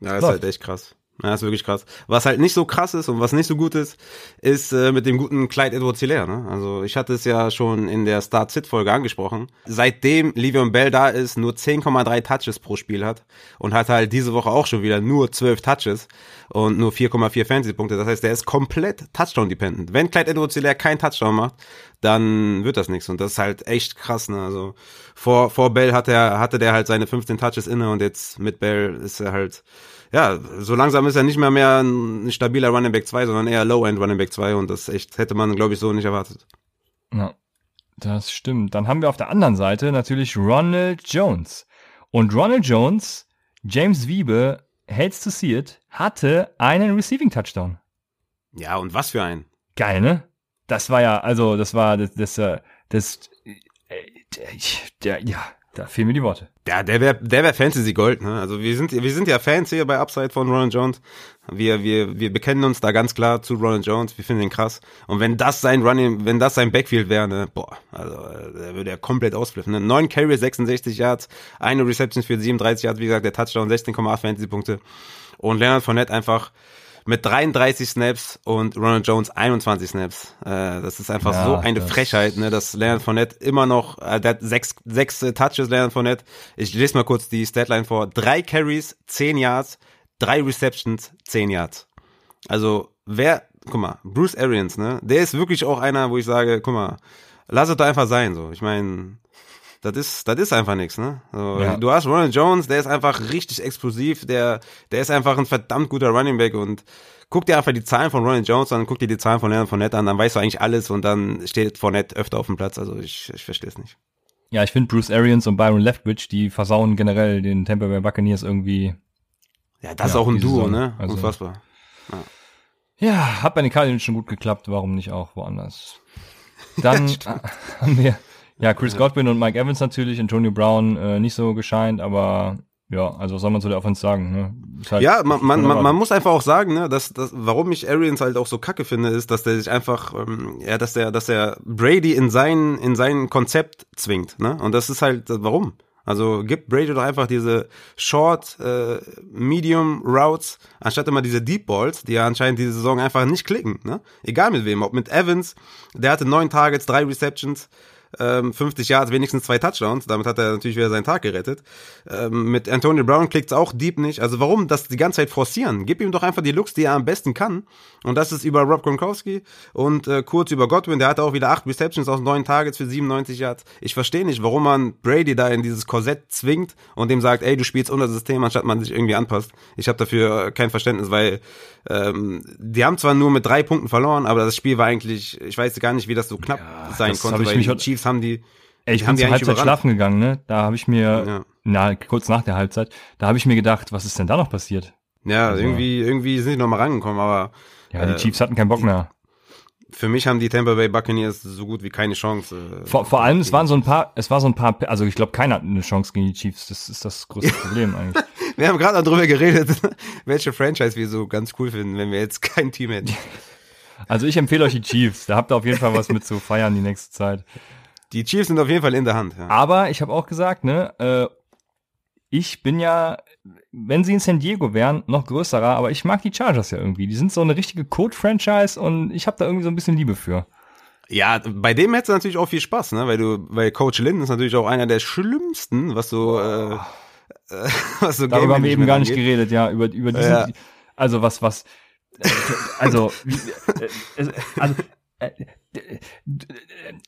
Ja, ist Läuft. halt echt krass. Ja, ist wirklich krass. Was halt nicht so krass ist und was nicht so gut ist, ist äh, mit dem guten Clyde Edwards Hilaire. Ne? Also ich hatte es ja schon in der Start-Sit-Folge angesprochen. Seitdem Livion Bell da ist, nur 10,3 Touches pro Spiel hat und hat halt diese Woche auch schon wieder nur 12 Touches und nur 4,4 Fantasy-Punkte. Das heißt, der ist komplett Touchdown-dependent. Wenn Clyde Edwards Hilaire keinen Touchdown macht, dann wird das nichts. Und das ist halt echt krass. Ne? Also vor, vor Bell hat er, hatte der halt seine 15 Touches inne und jetzt mit Bell ist er halt ja, so langsam ist er nicht mehr mehr ein stabiler Running Back 2, sondern eher Low-End Running Back 2 und das echt hätte man, glaube ich, so nicht erwartet. Ja, das stimmt. Dann haben wir auf der anderen Seite natürlich Ronald Jones. Und Ronald Jones, James Wiebe, hates to see it, hatte einen Receiving Touchdown. Ja, und was für ein. Geil, ne? Das war ja, also, das war das, das, äh, das, äh, der, der, ja, da fehlen mir die Worte. Ja, der wäre der wär Fantasy Gold, ne? Also wir sind wir sind ja Fans hier bei Upside von Ronald Jones. Wir wir wir bekennen uns da ganz klar zu Ronald Jones. Wir finden ihn krass. Und wenn das sein Running, wenn das sein Backfield wäre, ne, boah, also äh, der würde er komplett ausflippen. Ne? 9 Carries, 66 Yards, eine Reception für 37 Yards, wie gesagt, der Touchdown 16,8 Fantasy Punkte. Und Leonard Fournette einfach mit 33 Snaps und Ronald Jones 21 Snaps. Äh, das ist einfach Ja, so eine Frechheit, ne, dass Leonard Fournette immer noch, äh, der hat sechs, sechs äh, Touches, Leonard Fournette. Ich lese mal kurz die Statline vor. Drei Carries, 10 Yards, drei Receptions, 10 Yards. Also, wer, guck mal, Bruce Arians, ne, der ist wirklich auch einer, wo ich sage, guck mal, lass es doch einfach sein, so. Ich meine, das ist, das ist einfach nichts, ne? So, Ja. Du hast Ronald Jones, der ist einfach richtig explosiv, der, der ist einfach ein verdammt guter Running Back und guck dir einfach die Zahlen von Ronald Jones an, guck dir die Zahlen von Leonard Fournette an, dann weißt du eigentlich alles und dann steht Fournette öfter auf dem Platz, also ich, ich verstehe es nicht. Ja, ich finde Bruce Arians und Byron Leftwich, die versauen generell den Tampa Bay Buccaneers irgendwie. Ja, das ist Ja, auch ein Duo, Saison, ne? also- Unfassbar. Ja, hat bei den Cardinals schon gut geklappt, warum nicht auch woanders? Dann äh, haben wir ja Chris Godwin und Mike Evans natürlich, Antonio Brown äh, nicht so gescheint, aber ja, also was soll man zu der Offense sagen? Ne? Halt Ja, man, man, man, man muss einfach auch sagen, ne, dass, dass warum ich Arians halt auch so kacke finde, ist, dass der sich einfach, ähm, ja, dass der, dass der Brady in sein, in sein Konzept zwingt, ne? Und das ist halt, warum? Also gibt Brady doch einfach diese Short, äh, Medium Routes, anstatt immer diese Deep Balls, die ja anscheinend diese Saison einfach nicht klicken, ne? Egal mit wem, ob mit Evans, der hatte neun Targets, drei Receptions, ähm, 50 Yards, wenigstens zwei Touchdowns. Damit hat er natürlich wieder seinen Tag gerettet. Ähm, mit Antonio Brown klickt's auch deep nicht. Also warum das die ganze Zeit forcieren? Gib ihm doch einfach die Looks, die er am besten kann. Und das ist über Rob Gronkowski und äh, kurz über Godwin. Der hatte auch wieder acht Receptions aus neun Targets für 97 Yards. Ich verstehe nicht, warum man Brady da in dieses Korsett zwingt und dem sagt, ey, du spielst unser System, anstatt man sich irgendwie anpasst. Ich habe dafür kein Verständnis, weil ähm, die haben zwar nur mit drei Punkten verloren, aber das Spiel war eigentlich, ich weiß gar nicht, wie das so knapp sein das konnte, weil die heute- Chiefs haben die Ey, ich die bin die zur Halbzeit überrannt. schlafen gegangen, ne? Da habe ich mir, Ja. na, kurz nach der Halbzeit, da habe ich mir gedacht, was ist denn da noch passiert? Ja, Also- irgendwie, irgendwie sind die noch mal rangekommen, aber Ja, die Äh, Chiefs hatten keinen Bock mehr. für mich haben die Tampa Bay Buccaneers so gut wie keine Chance. äh, Vor, vor allem, es waren so ein paar, es war so ein paar, also ich glaube, keiner hat eine Chance gegen die Chiefs. Das ist das größte Problem eigentlich. Wir haben gerade darüber geredet, welche Franchise wir so ganz cool finden, wenn wir jetzt kein Team hätten. Also ich empfehle euch die Chiefs. Da habt ihr auf jeden Fall was mit zu feiern die nächste Zeit. Die Chiefs sind auf jeden Fall in der Hand. Ja. Aber ich habe auch gesagt, ne, äh, ich bin ja, wenn sie in San Diego wären, noch größerer, aber ich mag die Chargers ja irgendwie. Die sind so eine richtige Code-Franchise und ich habe da irgendwie so ein bisschen Liebe für. Ja, bei dem hättest du natürlich auch viel Spaß, ne? Weil du, weil Coach Lynn ist natürlich auch einer der schlimmsten, was so, äh, äh, was so Darüber haben wir eben gar nicht geredet, ja, über, über diesen, ja. also was, was, äh, also, äh, also, äh,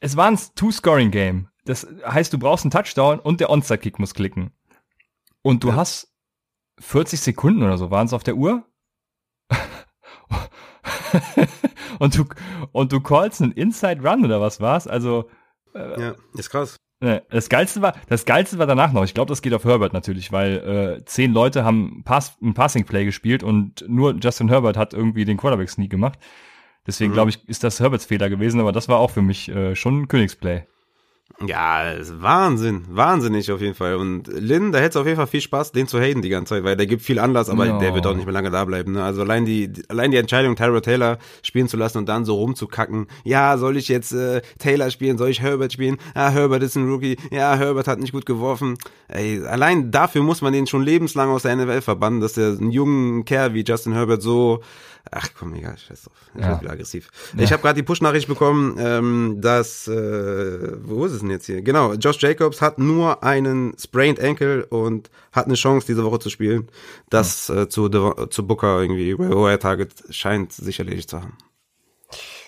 es war ein Two-Scoring-Game. Das heißt, du brauchst einen Touchdown und der Onside-Kick muss klicken. Und du ja. hast 40 Sekunden oder so waren es auf der Uhr. und du und du callst einen Inside Run oder was war's? Also äh, ja, ist krass. Das geilste war, das geilste war danach noch. Ich glaube, das geht auf Herbert natürlich, weil äh, zehn Leute haben Pass, ein Passing Play gespielt und nur Justin Herbert hat irgendwie den Quarterback Sneak gemacht. Deswegen mhm. glaube ich, ist das Herberts Fehler gewesen, aber das war auch für mich äh, schon ein Königsplay. Ja, ist Wahnsinn, wahnsinnig auf jeden Fall. Und Lin, da hätte es auf jeden Fall viel Spaß, den zu haten die ganze Zeit, weil der gibt viel Anlass, aber no. der wird auch nicht mehr lange da bleiben. Ne? Also allein die, allein die Entscheidung, Tyra Taylor spielen zu lassen und dann so rumzukacken. Ja, soll ich jetzt äh, Taylor spielen? Soll ich Herbert spielen? Ja, Herbert ist ein Rookie. Ja, Herbert hat nicht gut geworfen. Ey, allein dafür muss man den schon lebenslang aus der NFL verbannen, dass der einen jungen Kerl wie Justin Herbert so Ach komm, egal, scheiß drauf. Ich ja. bin aggressiv. Ja. Ich habe gerade die Push-Nachricht bekommen, ähm, dass, äh, wo ist es denn jetzt hier? Genau, Josh Jacobs hat nur einen sprained Ankle und hat eine Chance, diese Woche zu spielen. Das ja. äh, zu, zu Booker irgendwie, Warrior Target scheint sicherlich zu haben.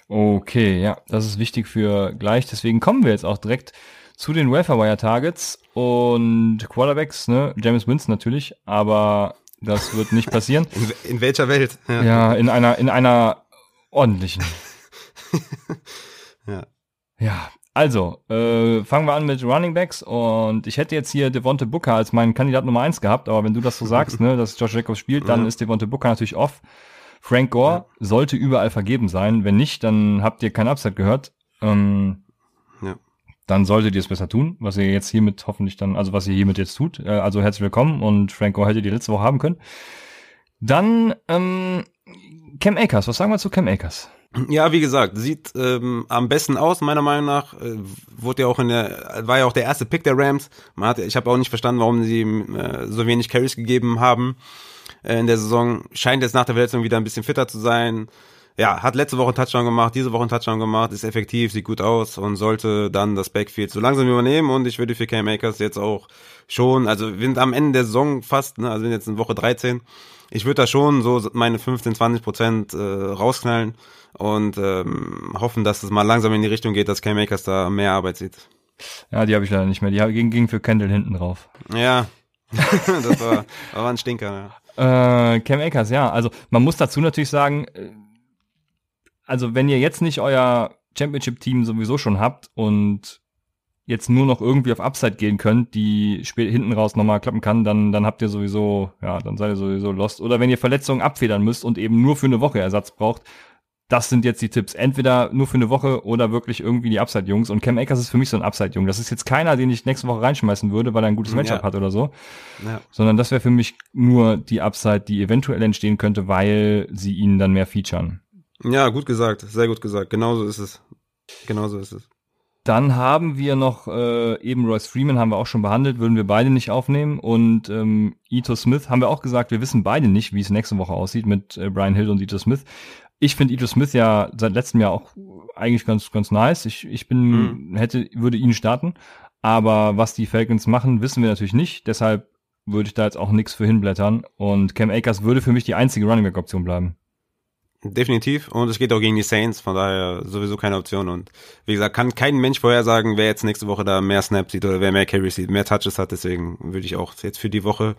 Okay, ja, das ist wichtig für gleich. Deswegen kommen wir jetzt auch direkt zu den Welfare Wire Targets und Quarterbacks, ne? James Winston natürlich, aber das wird nicht passieren. In, in welcher Welt? Ja. ja, in einer, in einer ordentlichen. ja. Ja, also, äh, fangen wir an mit Running Backs und ich hätte jetzt hier Devonte Booker als meinen Kandidat Nummer eins gehabt, aber wenn du das so sagst, ne, dass Josh Jacobs spielt, dann ist Devonte Booker natürlich off. Frank Gore ja. sollte überall vergeben sein. Wenn nicht, dann habt ihr kein Upset gehört. Ähm, dann solltet ihr es besser tun, was ihr jetzt hiermit hoffentlich dann, also was ihr hiermit jetzt tut. Äh, also herzlich willkommen und Franco hätte die letzte Woche haben können. Dann ähm, Cam Akers, was sagen wir zu Cam Akers? Ja, wie gesagt, sieht ähm, am besten aus, meiner Meinung nach. Äh, wurde ja auch in der, war ja auch der erste Pick der Rams. Man hat, ich habe auch nicht verstanden, warum sie äh, so wenig Carries gegeben haben äh, in der Saison. Scheint jetzt nach der Verletzung wieder ein bisschen fitter zu sein ja, hat letzte Woche einen Touchdown gemacht, diese Woche einen Touchdown gemacht, ist effektiv, sieht gut aus und sollte dann das Backfield so langsam übernehmen und ich würde für K-Makers jetzt auch schon, also wir sind am Ende der Saison fast, ne, also wir sind jetzt in Woche 13, ich würde da schon so meine 15, 20 Prozent äh, rausknallen und ähm, hoffen, dass es mal langsam in die Richtung geht, dass K-Makers da mehr Arbeit sieht. Ja, die habe ich leider nicht mehr, die ging, ging für Kendall hinten drauf. Ja, das war, war ein Stinker, ja. Äh, Cam Akers, ja, also man muss dazu natürlich sagen, äh, also wenn ihr jetzt nicht euer Championship-Team sowieso schon habt und jetzt nur noch irgendwie auf Upside gehen könnt, die spät hinten raus nochmal klappen kann, dann, dann habt ihr sowieso, ja, dann seid ihr sowieso lost. Oder wenn ihr Verletzungen abfedern müsst und eben nur für eine Woche Ersatz braucht, das sind jetzt die Tipps. Entweder nur für eine Woche oder wirklich irgendwie die Upside-Jungs. Und Cam Akers ist für mich so ein Upside-Jung. Das ist jetzt keiner, den ich nächste Woche reinschmeißen würde, weil er ein gutes Matchup ja. hat oder so. Ja. Sondern das wäre für mich nur die Upside, die eventuell entstehen könnte, weil sie ihn dann mehr featuren. Ja, gut gesagt, sehr gut gesagt. Genauso ist es. Genauso ist es. Dann haben wir noch äh, eben Royce Freeman haben wir auch schon behandelt, würden wir beide nicht aufnehmen. Und ähm, Ito Smith haben wir auch gesagt, wir wissen beide nicht, wie es nächste Woche aussieht mit äh, Brian Hill und Ito Smith. Ich finde Ito Smith ja seit letztem Jahr auch eigentlich ganz ganz nice. Ich, ich bin mhm. hätte würde ihn starten, aber was die Falcons machen, wissen wir natürlich nicht. Deshalb würde ich da jetzt auch nichts für hinblättern. Und Cam Akers würde für mich die einzige Running Back Option bleiben. Definitiv. Und es geht auch gegen die Saints, von daher sowieso keine Option. Und wie gesagt, kann kein Mensch vorhersagen, wer jetzt nächste Woche da mehr Snaps sieht oder wer mehr Carries sieht, mehr Touches hat. Deswegen würde ich auch jetzt für die Woche,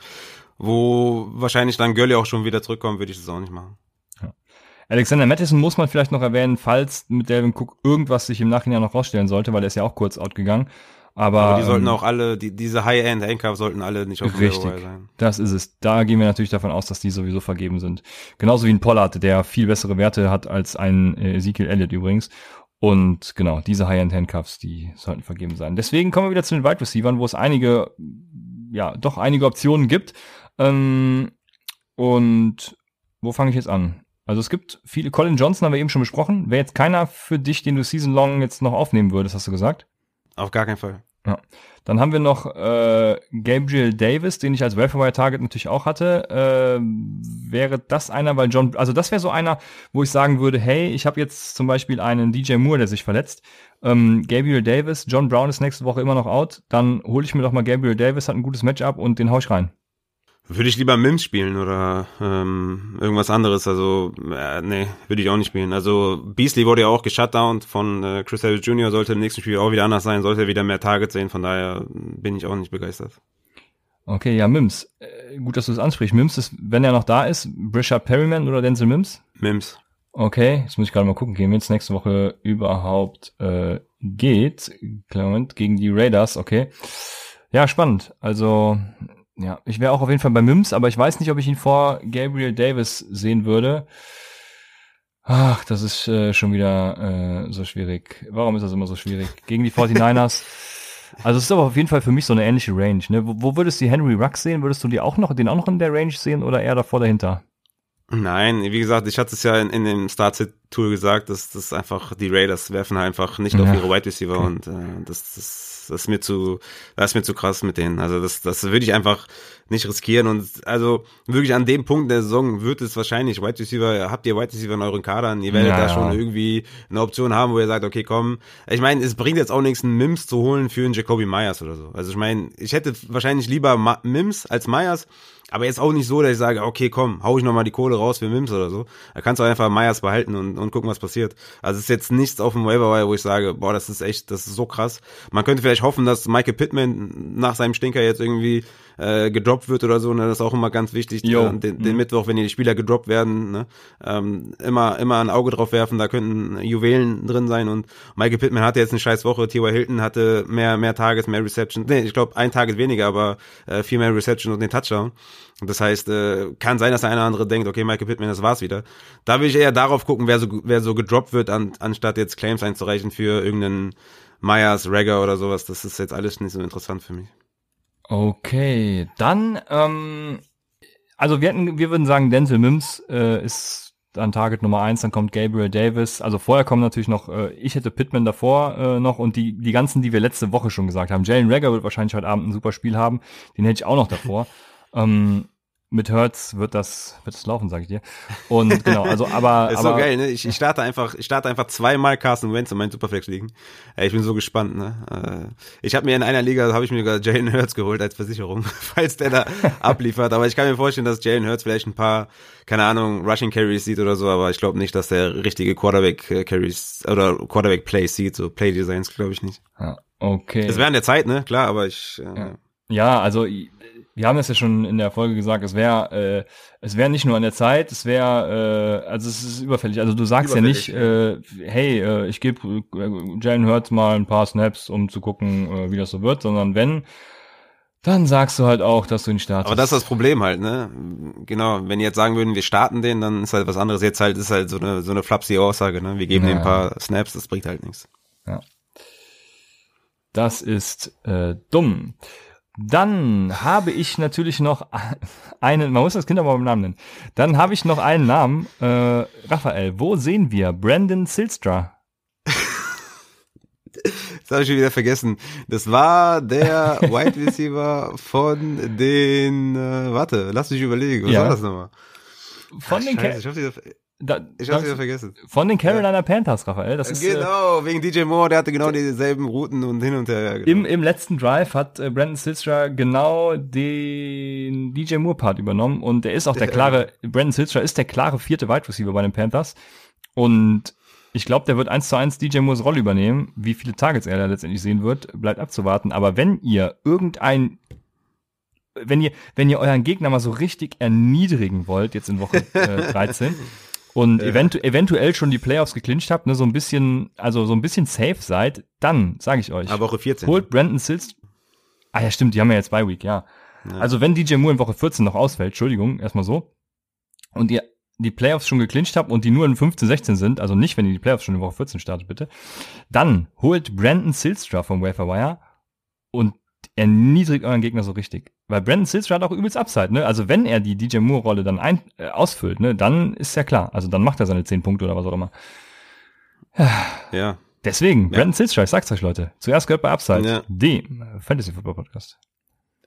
wo wahrscheinlich dann Gurley auch schon wieder zurückkommt, würde ich das auch nicht machen. Alexander Mattison muss man vielleicht noch erwähnen, falls mit Delvin Cook irgendwas sich im Nachhinein noch rausstellen sollte, weil er ist ja auch kurz out gegangen. Aber, Aber die sollten ähm, auch alle, die, diese High-End-Anchor sollten alle nicht auf richtig, sein. Das ist es. Da gehen wir natürlich davon aus, dass die sowieso vergeben sind. Genauso wie ein Pollard, der viel bessere Werte hat als ein äh, Ezekiel Elliott übrigens. Und genau, diese High-End-Handcuffs, die sollten vergeben sein. Deswegen kommen wir wieder zu den Wide Receivers, wo es einige, ja, doch einige Optionen gibt. Ähm, und wo fange ich jetzt an? Also es gibt viele, Colin Johnson haben wir eben schon besprochen. Wäre jetzt keiner für dich, den du Season Long jetzt noch aufnehmen würdest, hast du gesagt? Auf gar keinen Fall. Ja. Dann haben wir noch äh, Gabriel Davis, den ich als Welfare Target natürlich auch hatte. Äh, wäre das einer, weil John, also das wäre so einer, wo ich sagen würde, hey, ich habe jetzt zum Beispiel einen DJ Moore, der sich verletzt. Ähm, Gabriel Davis, John Brown ist nächste Woche immer noch out. Dann hole ich mir doch mal Gabriel Davis, hat ein gutes Matchup und den hau ich rein. Würde ich lieber Mims spielen oder ähm, irgendwas anderes. Also, äh, nee, würde ich auch nicht spielen. Also, Beasley wurde ja auch geshutdownt von äh, Chris Harris Jr., sollte im nächsten Spiel auch wieder anders sein, sollte wieder mehr Targets sehen, von daher bin ich auch nicht begeistert. Okay, ja, Mims. Äh, gut, dass du es ansprichst. Mims ist, wenn er noch da ist, Brishard Perryman oder Denzel Mims? Mims. Okay, jetzt muss ich gerade mal gucken, gegen wen es nächste Woche überhaupt äh, geht. Moment, gegen die Raiders, okay. Ja, spannend. Also, ja, ich wäre auch auf jeden Fall bei Mims, aber ich weiß nicht, ob ich ihn vor Gabriel Davis sehen würde. Ach, das ist äh, schon wieder äh, so schwierig. Warum ist das immer so schwierig? Gegen die 49ers. Also es ist aber auf jeden Fall für mich so eine ähnliche Range. Ne? Wo, wo würdest du Henry Rux sehen? Würdest du die auch noch, den auch noch in der Range sehen oder eher davor dahinter? Nein, wie gesagt, ich hatte es ja in, in dem Start-Tool gesagt, dass das einfach die Raiders werfen einfach nicht ja. auf ihre Wide Receiver und äh, das, das das ist mir zu, das ist mir zu krass mit denen. Also das, das würde ich einfach nicht riskieren. Und also wirklich an dem Punkt der Saison wird es wahrscheinlich Wide Receiver, habt ihr Wide Receiver in euren Kadern, ihr werdet ja, da schon irgendwie eine Option haben, wo ihr sagt, okay, komm. Ich meine, es bringt jetzt auch nichts, einen Mims zu holen für einen Jacoby Myers oder so. Also ich meine, ich hätte wahrscheinlich lieber Ma Mims als Myers. Aber jetzt auch nicht so, dass ich sage, okay, komm, hau ich nochmal die Kohle raus für Mims oder so. Da kannst du einfach Myers behalten und, und gucken, was passiert. Also es ist jetzt nichts auf dem Waiver, wo ich sage, boah, das ist echt, das ist so krass. Man könnte vielleicht hoffen, dass Michael Pittman nach seinem Stinker jetzt irgendwie äh, gedroppt wird oder so, ne, das ist auch immer ganz wichtig, jo. den, den mhm. Mittwoch, wenn die Spieler gedroppt werden, ne, ähm, immer, immer ein Auge drauf werfen, da könnten Juwelen drin sein und Michael Pittman hatte jetzt eine scheiß Woche, T.Y. Hilton hatte mehr, mehr Tages, mehr Reception, nee, ich glaube ein Tag weniger, aber äh, viel mehr Reception und den Touchdown. Das heißt, äh, kann sein, dass der eine oder andere denkt, okay, Michael Pittman, das war's wieder. Da will ich eher darauf gucken, wer so, wer so gedroppt wird, an, anstatt jetzt Claims einzureichen für irgendeinen Myers, Ragger oder sowas. Das ist jetzt alles nicht so interessant für mich. Okay, dann, ähm, also wir hätten, wir würden sagen, Denzel Mims äh, ist an Target Nummer eins, dann kommt Gabriel Davis. Also vorher kommen natürlich noch, äh, ich hätte Pittman davor äh, noch und die, die ganzen, die wir letzte Woche schon gesagt haben. Jalen Rager wird wahrscheinlich heute Abend ein super Spiel haben, den hätte ich auch noch davor. ähm, mit Hertz wird das wird es laufen, sage ich dir. Und genau, also aber ist aber, so geil, ne? Ich, ich starte einfach, ich starte einfach zweimal Carson Wentz in meinen Superflex liegen. Ich bin so gespannt, ne? Äh, ich habe mir in einer Liga habe ich mir sogar Jalen Hurts geholt als Versicherung, falls der da abliefert. Aber ich kann mir vorstellen, dass Jalen Hurts vielleicht ein paar, keine Ahnung, Rushing Carries sieht oder so. Aber ich glaube nicht, dass der richtige Quarterback äh, Carries oder Quarterback Plays sieht. So Play Designs glaube ich nicht. Ja, okay. Es wäre an der Zeit, ne? Klar, aber ich. Äh, ja. ja, also wir haben das ja schon in der Folge gesagt, es wäre äh, es wäre nicht nur an der Zeit, es wäre äh, also es ist überfällig. Also du sagst ja nicht, äh, hey, äh, ich gebe äh, Jalen Hurts mal ein paar Snaps, um zu gucken, äh, wie das so wird, sondern wenn dann sagst du halt auch, dass du ihn startest. Aber das ist das Problem halt, ne? Genau, wenn die jetzt sagen würden, wir starten den, dann ist halt was anderes. Jetzt halt ist halt so eine so eine flapsige Aussage, ne? Wir geben ja. dem ein paar Snaps, das bringt halt nichts. Ja. Das ist äh, dumm. Dann habe ich natürlich noch einen, man muss das Kind aber beim Namen nennen. Dann habe ich noch einen Namen, äh, Raphael. Wo sehen wir Brandon Silstra? Das habe ich schon wieder vergessen. Das war der Wide Receiver von den, äh, warte, lass mich überlegen, was ja. war das nochmal? Von Ach, den Scheiße, ich hoffe, da, ich hab's wieder vergessen. Von den Carolina ja. Panthers, Raphael. Das ist, genau, äh, wegen DJ Moore, der hatte genau dieselben Routen und hin und her. Ja, genau. Im, Im letzten Drive hat äh, Brandon Silstra genau den DJ Moore-Part übernommen und er ist auch der klare, Brandon Silstra ist der klare vierte Wide Receiver bei den Panthers. Und ich glaube, der wird eins zu eins DJ Moores Rolle übernehmen. Wie viele Targets er da letztendlich sehen wird, bleibt abzuwarten. Aber wenn ihr irgendein wenn ihr, wenn ihr euren Gegner mal so richtig erniedrigen wollt, jetzt in Woche äh, 13, und ja. eventu eventuell schon die Playoffs geclincht habt, ne, so ein bisschen, also so ein bisschen safe seid, dann sage ich euch. Aber Woche 14. Holt Brandon Sills. Ah ja, stimmt, die haben ja jetzt bei Week, ja. ja. Also wenn DJ Moore in Woche 14 noch ausfällt, Entschuldigung, erstmal so, und ihr die Playoffs schon geclincht habt und die nur in 15, 16 sind, also nicht, wenn ihr die Playoffs schon in Woche 14 startet, bitte, dann holt Brandon Silstra vom Waferwire und erniedrigt euren Gegner so richtig. Weil Brandon Silstra hat auch übelst Upside, ne? Also wenn er die DJ Moore-Rolle dann ein, äh, ausfüllt, ne, dann ist ja klar. Also dann macht er seine 10 Punkte oder was auch immer. Ja. Deswegen, ja. Brandon Silstra, ich sag's euch, Leute. Zuerst gehört bei Upside, ja. dem Fantasy Football Podcast.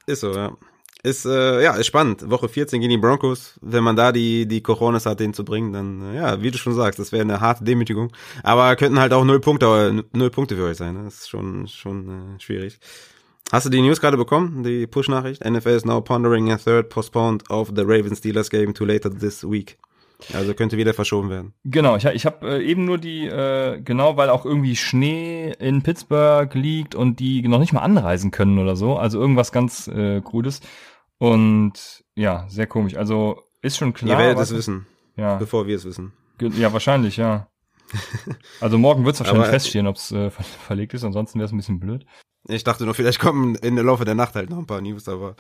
Ist so, ja. Ist, äh, ja, ist spannend. Woche 14 gegen die Broncos. Wenn man da die, die Coronas hat, den zu bringen, dann, äh, ja, wie du schon sagst, das wäre eine harte Demütigung. Aber könnten halt auch null Punkte, null Punkte für euch sein. Ne? Das ist schon, schon äh, schwierig. Hast du die News gerade bekommen? Die Push-Nachricht? NFL is now pondering a third postponed of the Ravens-Steelers game to later this week. Also könnte wieder verschoben werden. Genau, ich, ich habe äh, eben nur die, äh, genau, weil auch irgendwie Schnee in Pittsburgh liegt und die noch nicht mal anreisen können oder so. Also irgendwas ganz äh, Krudes. Und ja, sehr komisch. Also ist schon klar. Ihr werdet es wissen. Ja. Bevor wir es wissen. Ja, wahrscheinlich, ja. Also morgen wird es wahrscheinlich Aber, feststehen, ob es äh, verlegt ist, ansonsten wäre es ein bisschen blöd. Ich dachte nur, vielleicht kommen in der Laufe der Nacht halt noch ein paar News, aber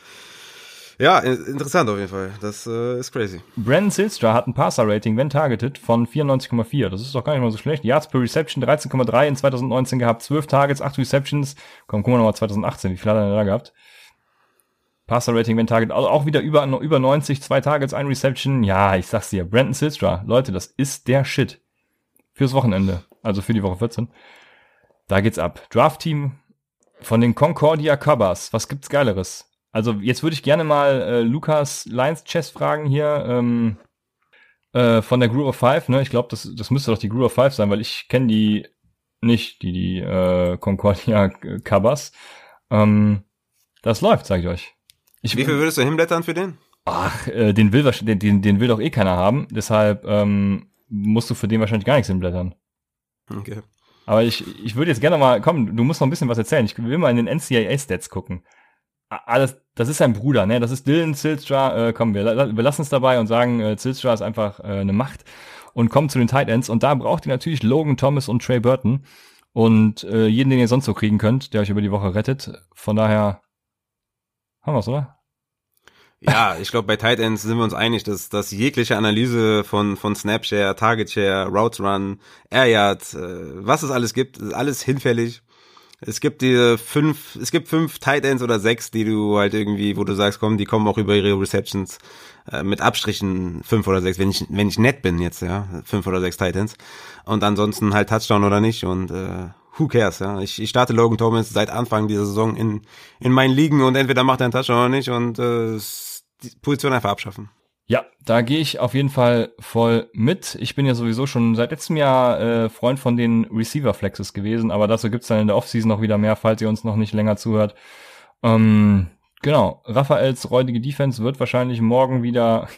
ja, interessant auf jeden Fall. Das äh, ist crazy. Brandon Silstra hat ein Passer-Rating, wenn targeted, von 94,4. Das ist doch gar nicht mal so schlecht. Yards per Reception 13,3 in 2019 gehabt, 12 Targets, 8 Receptions. Komm, gucken wir nochmal 2018, wie viel hat er denn da gehabt? Passer-Rating, wenn Target, also auch wieder über, über 90, zwei Targets, ein Reception. Ja, ich sag's dir, Brandon Silstra, Leute, das ist der Shit. Fürs Wochenende, also für die Woche 14. Da geht's ab. Draft-Team von den Concordia Covers. Was gibt's Geileres? Also jetzt würde ich gerne mal äh, Lukas Lions Chess fragen hier ähm, äh, von der Group of Five. Ne? Ich glaube, das, das müsste doch die Group of Five sein, weil ich kenne die nicht, die, die äh, Concordia Covers. Ähm, das läuft, sage ich euch. Ich, Wie viel würdest du hinblättern für den? Ach, äh, den will den, den, den will doch eh keiner haben. Deshalb ähm, musst du für den wahrscheinlich gar nichts hinblättern. Okay. Aber ich, ich würde jetzt gerne mal, komm, du musst noch ein bisschen was erzählen. Ich will mal in den NCAA-Stats gucken. Alles, das ist sein Bruder, ne? Das ist Dylan Zilstra. Äh, komm, wir, wir lassen es dabei und sagen, äh, Zilstra ist einfach äh, eine Macht und kommen zu den Tight Ends. Und da braucht ihr natürlich Logan Thomas und Trey Burton und äh, jeden, den ihr sonst so kriegen könnt, der euch über die Woche rettet. Von daher haben wir's, oder? Ja, ich glaube, bei Tight Ends sind wir uns einig, dass, dass jegliche Analyse von, von Snapshare, Target Share, Routes Run, Air Yard, äh, was es alles gibt, ist alles hinfällig. Es gibt die fünf, es gibt fünf Tight Ends oder sechs, die du halt irgendwie, wo du sagst, komm, die kommen auch über ihre Receptions äh, mit Abstrichen fünf oder sechs, wenn ich, wenn ich nett bin jetzt, ja, fünf oder sechs Tight Ends. Und ansonsten halt Touchdown oder nicht und äh, who cares, ja. Ich, ich starte Logan Thomas seit Anfang dieser Saison in, in meinen Ligen und entweder macht er einen Touchdown oder nicht und äh, die Position einfach abschaffen. Ja, da gehe ich auf jeden Fall voll mit. Ich bin ja sowieso schon seit letztem Jahr äh, Freund von den Receiver Flexes gewesen, aber dazu gibt's dann in der Offseason noch wieder mehr, falls ihr uns noch nicht länger zuhört. Ähm, genau, Raphaels räudige Defense wird wahrscheinlich morgen wieder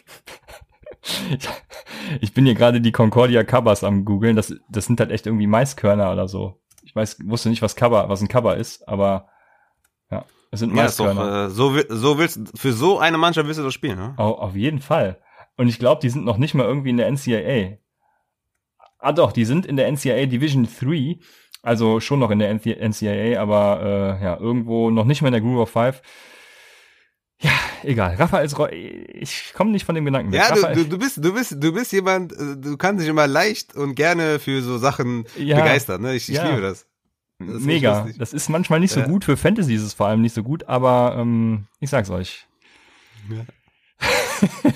ich bin hier gerade die Concordia Covers am googeln. Das, das sind halt echt irgendwie Maiskörner oder so. Ich weiß, wusste nicht, was Cover, was ein Cover ist, aber ja, es sind ja, Maiskörner. Doch, äh, so, so willst, für so eine Mannschaft willst du das spielen, ne? Oh, auf jeden Fall. Und ich glaube, die sind noch nicht mal irgendwie in der NCAA. Ah doch, die sind in der NCAA Division 3, also schon noch in der NCAA, aber äh, ja, irgendwo noch nicht mal in der Groove of Five. Ja, egal. Raphaels Ro ich komme nicht von dem Gedanken weg. Ja, du, du, du, bist, du bist, du bist jemand, äh, du kannst dich immer leicht und gerne für so Sachen ja, begeistern. Ne? Ich, ich ja. liebe das. Das Mega. Das ist manchmal nicht so ja. gut für Fantasy, ist es vor allem nicht so gut, aber ähm, ich sag's euch. Ja.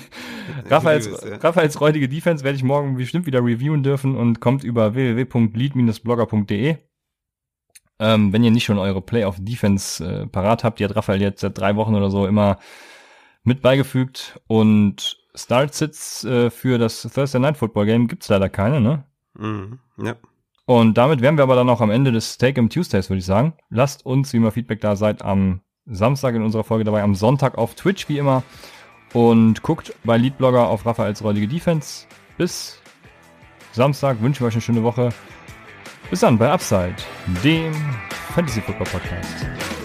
Raphaels, es, ja. Raphaels räudige Defense werde ich morgen bestimmt wieder reviewen dürfen und kommt über www.lead-blogger.de. Ähm, wenn ihr nicht schon eure Playoff-Defense äh, parat habt, die hat Raphael jetzt seit drei Wochen oder so immer mit beigefügt. Und Start-Sits äh, für das Thursday Night Football Game gibt's leider keine, ne? Mhm, ja. Und damit wären wir aber dann auch am Ende des Take im Tuesdays, würde ich sagen. Lasst uns, wie immer Feedback da seid, am Samstag in unserer Folge dabei, am Sonntag auf Twitch, wie immer. Und guckt bei Leadblogger auf Raphaels räudige Defense. Bis Samstag, wünschen wir euch eine schöne Woche. Bis dann bei Upside, dem Fantasy Football Podcast.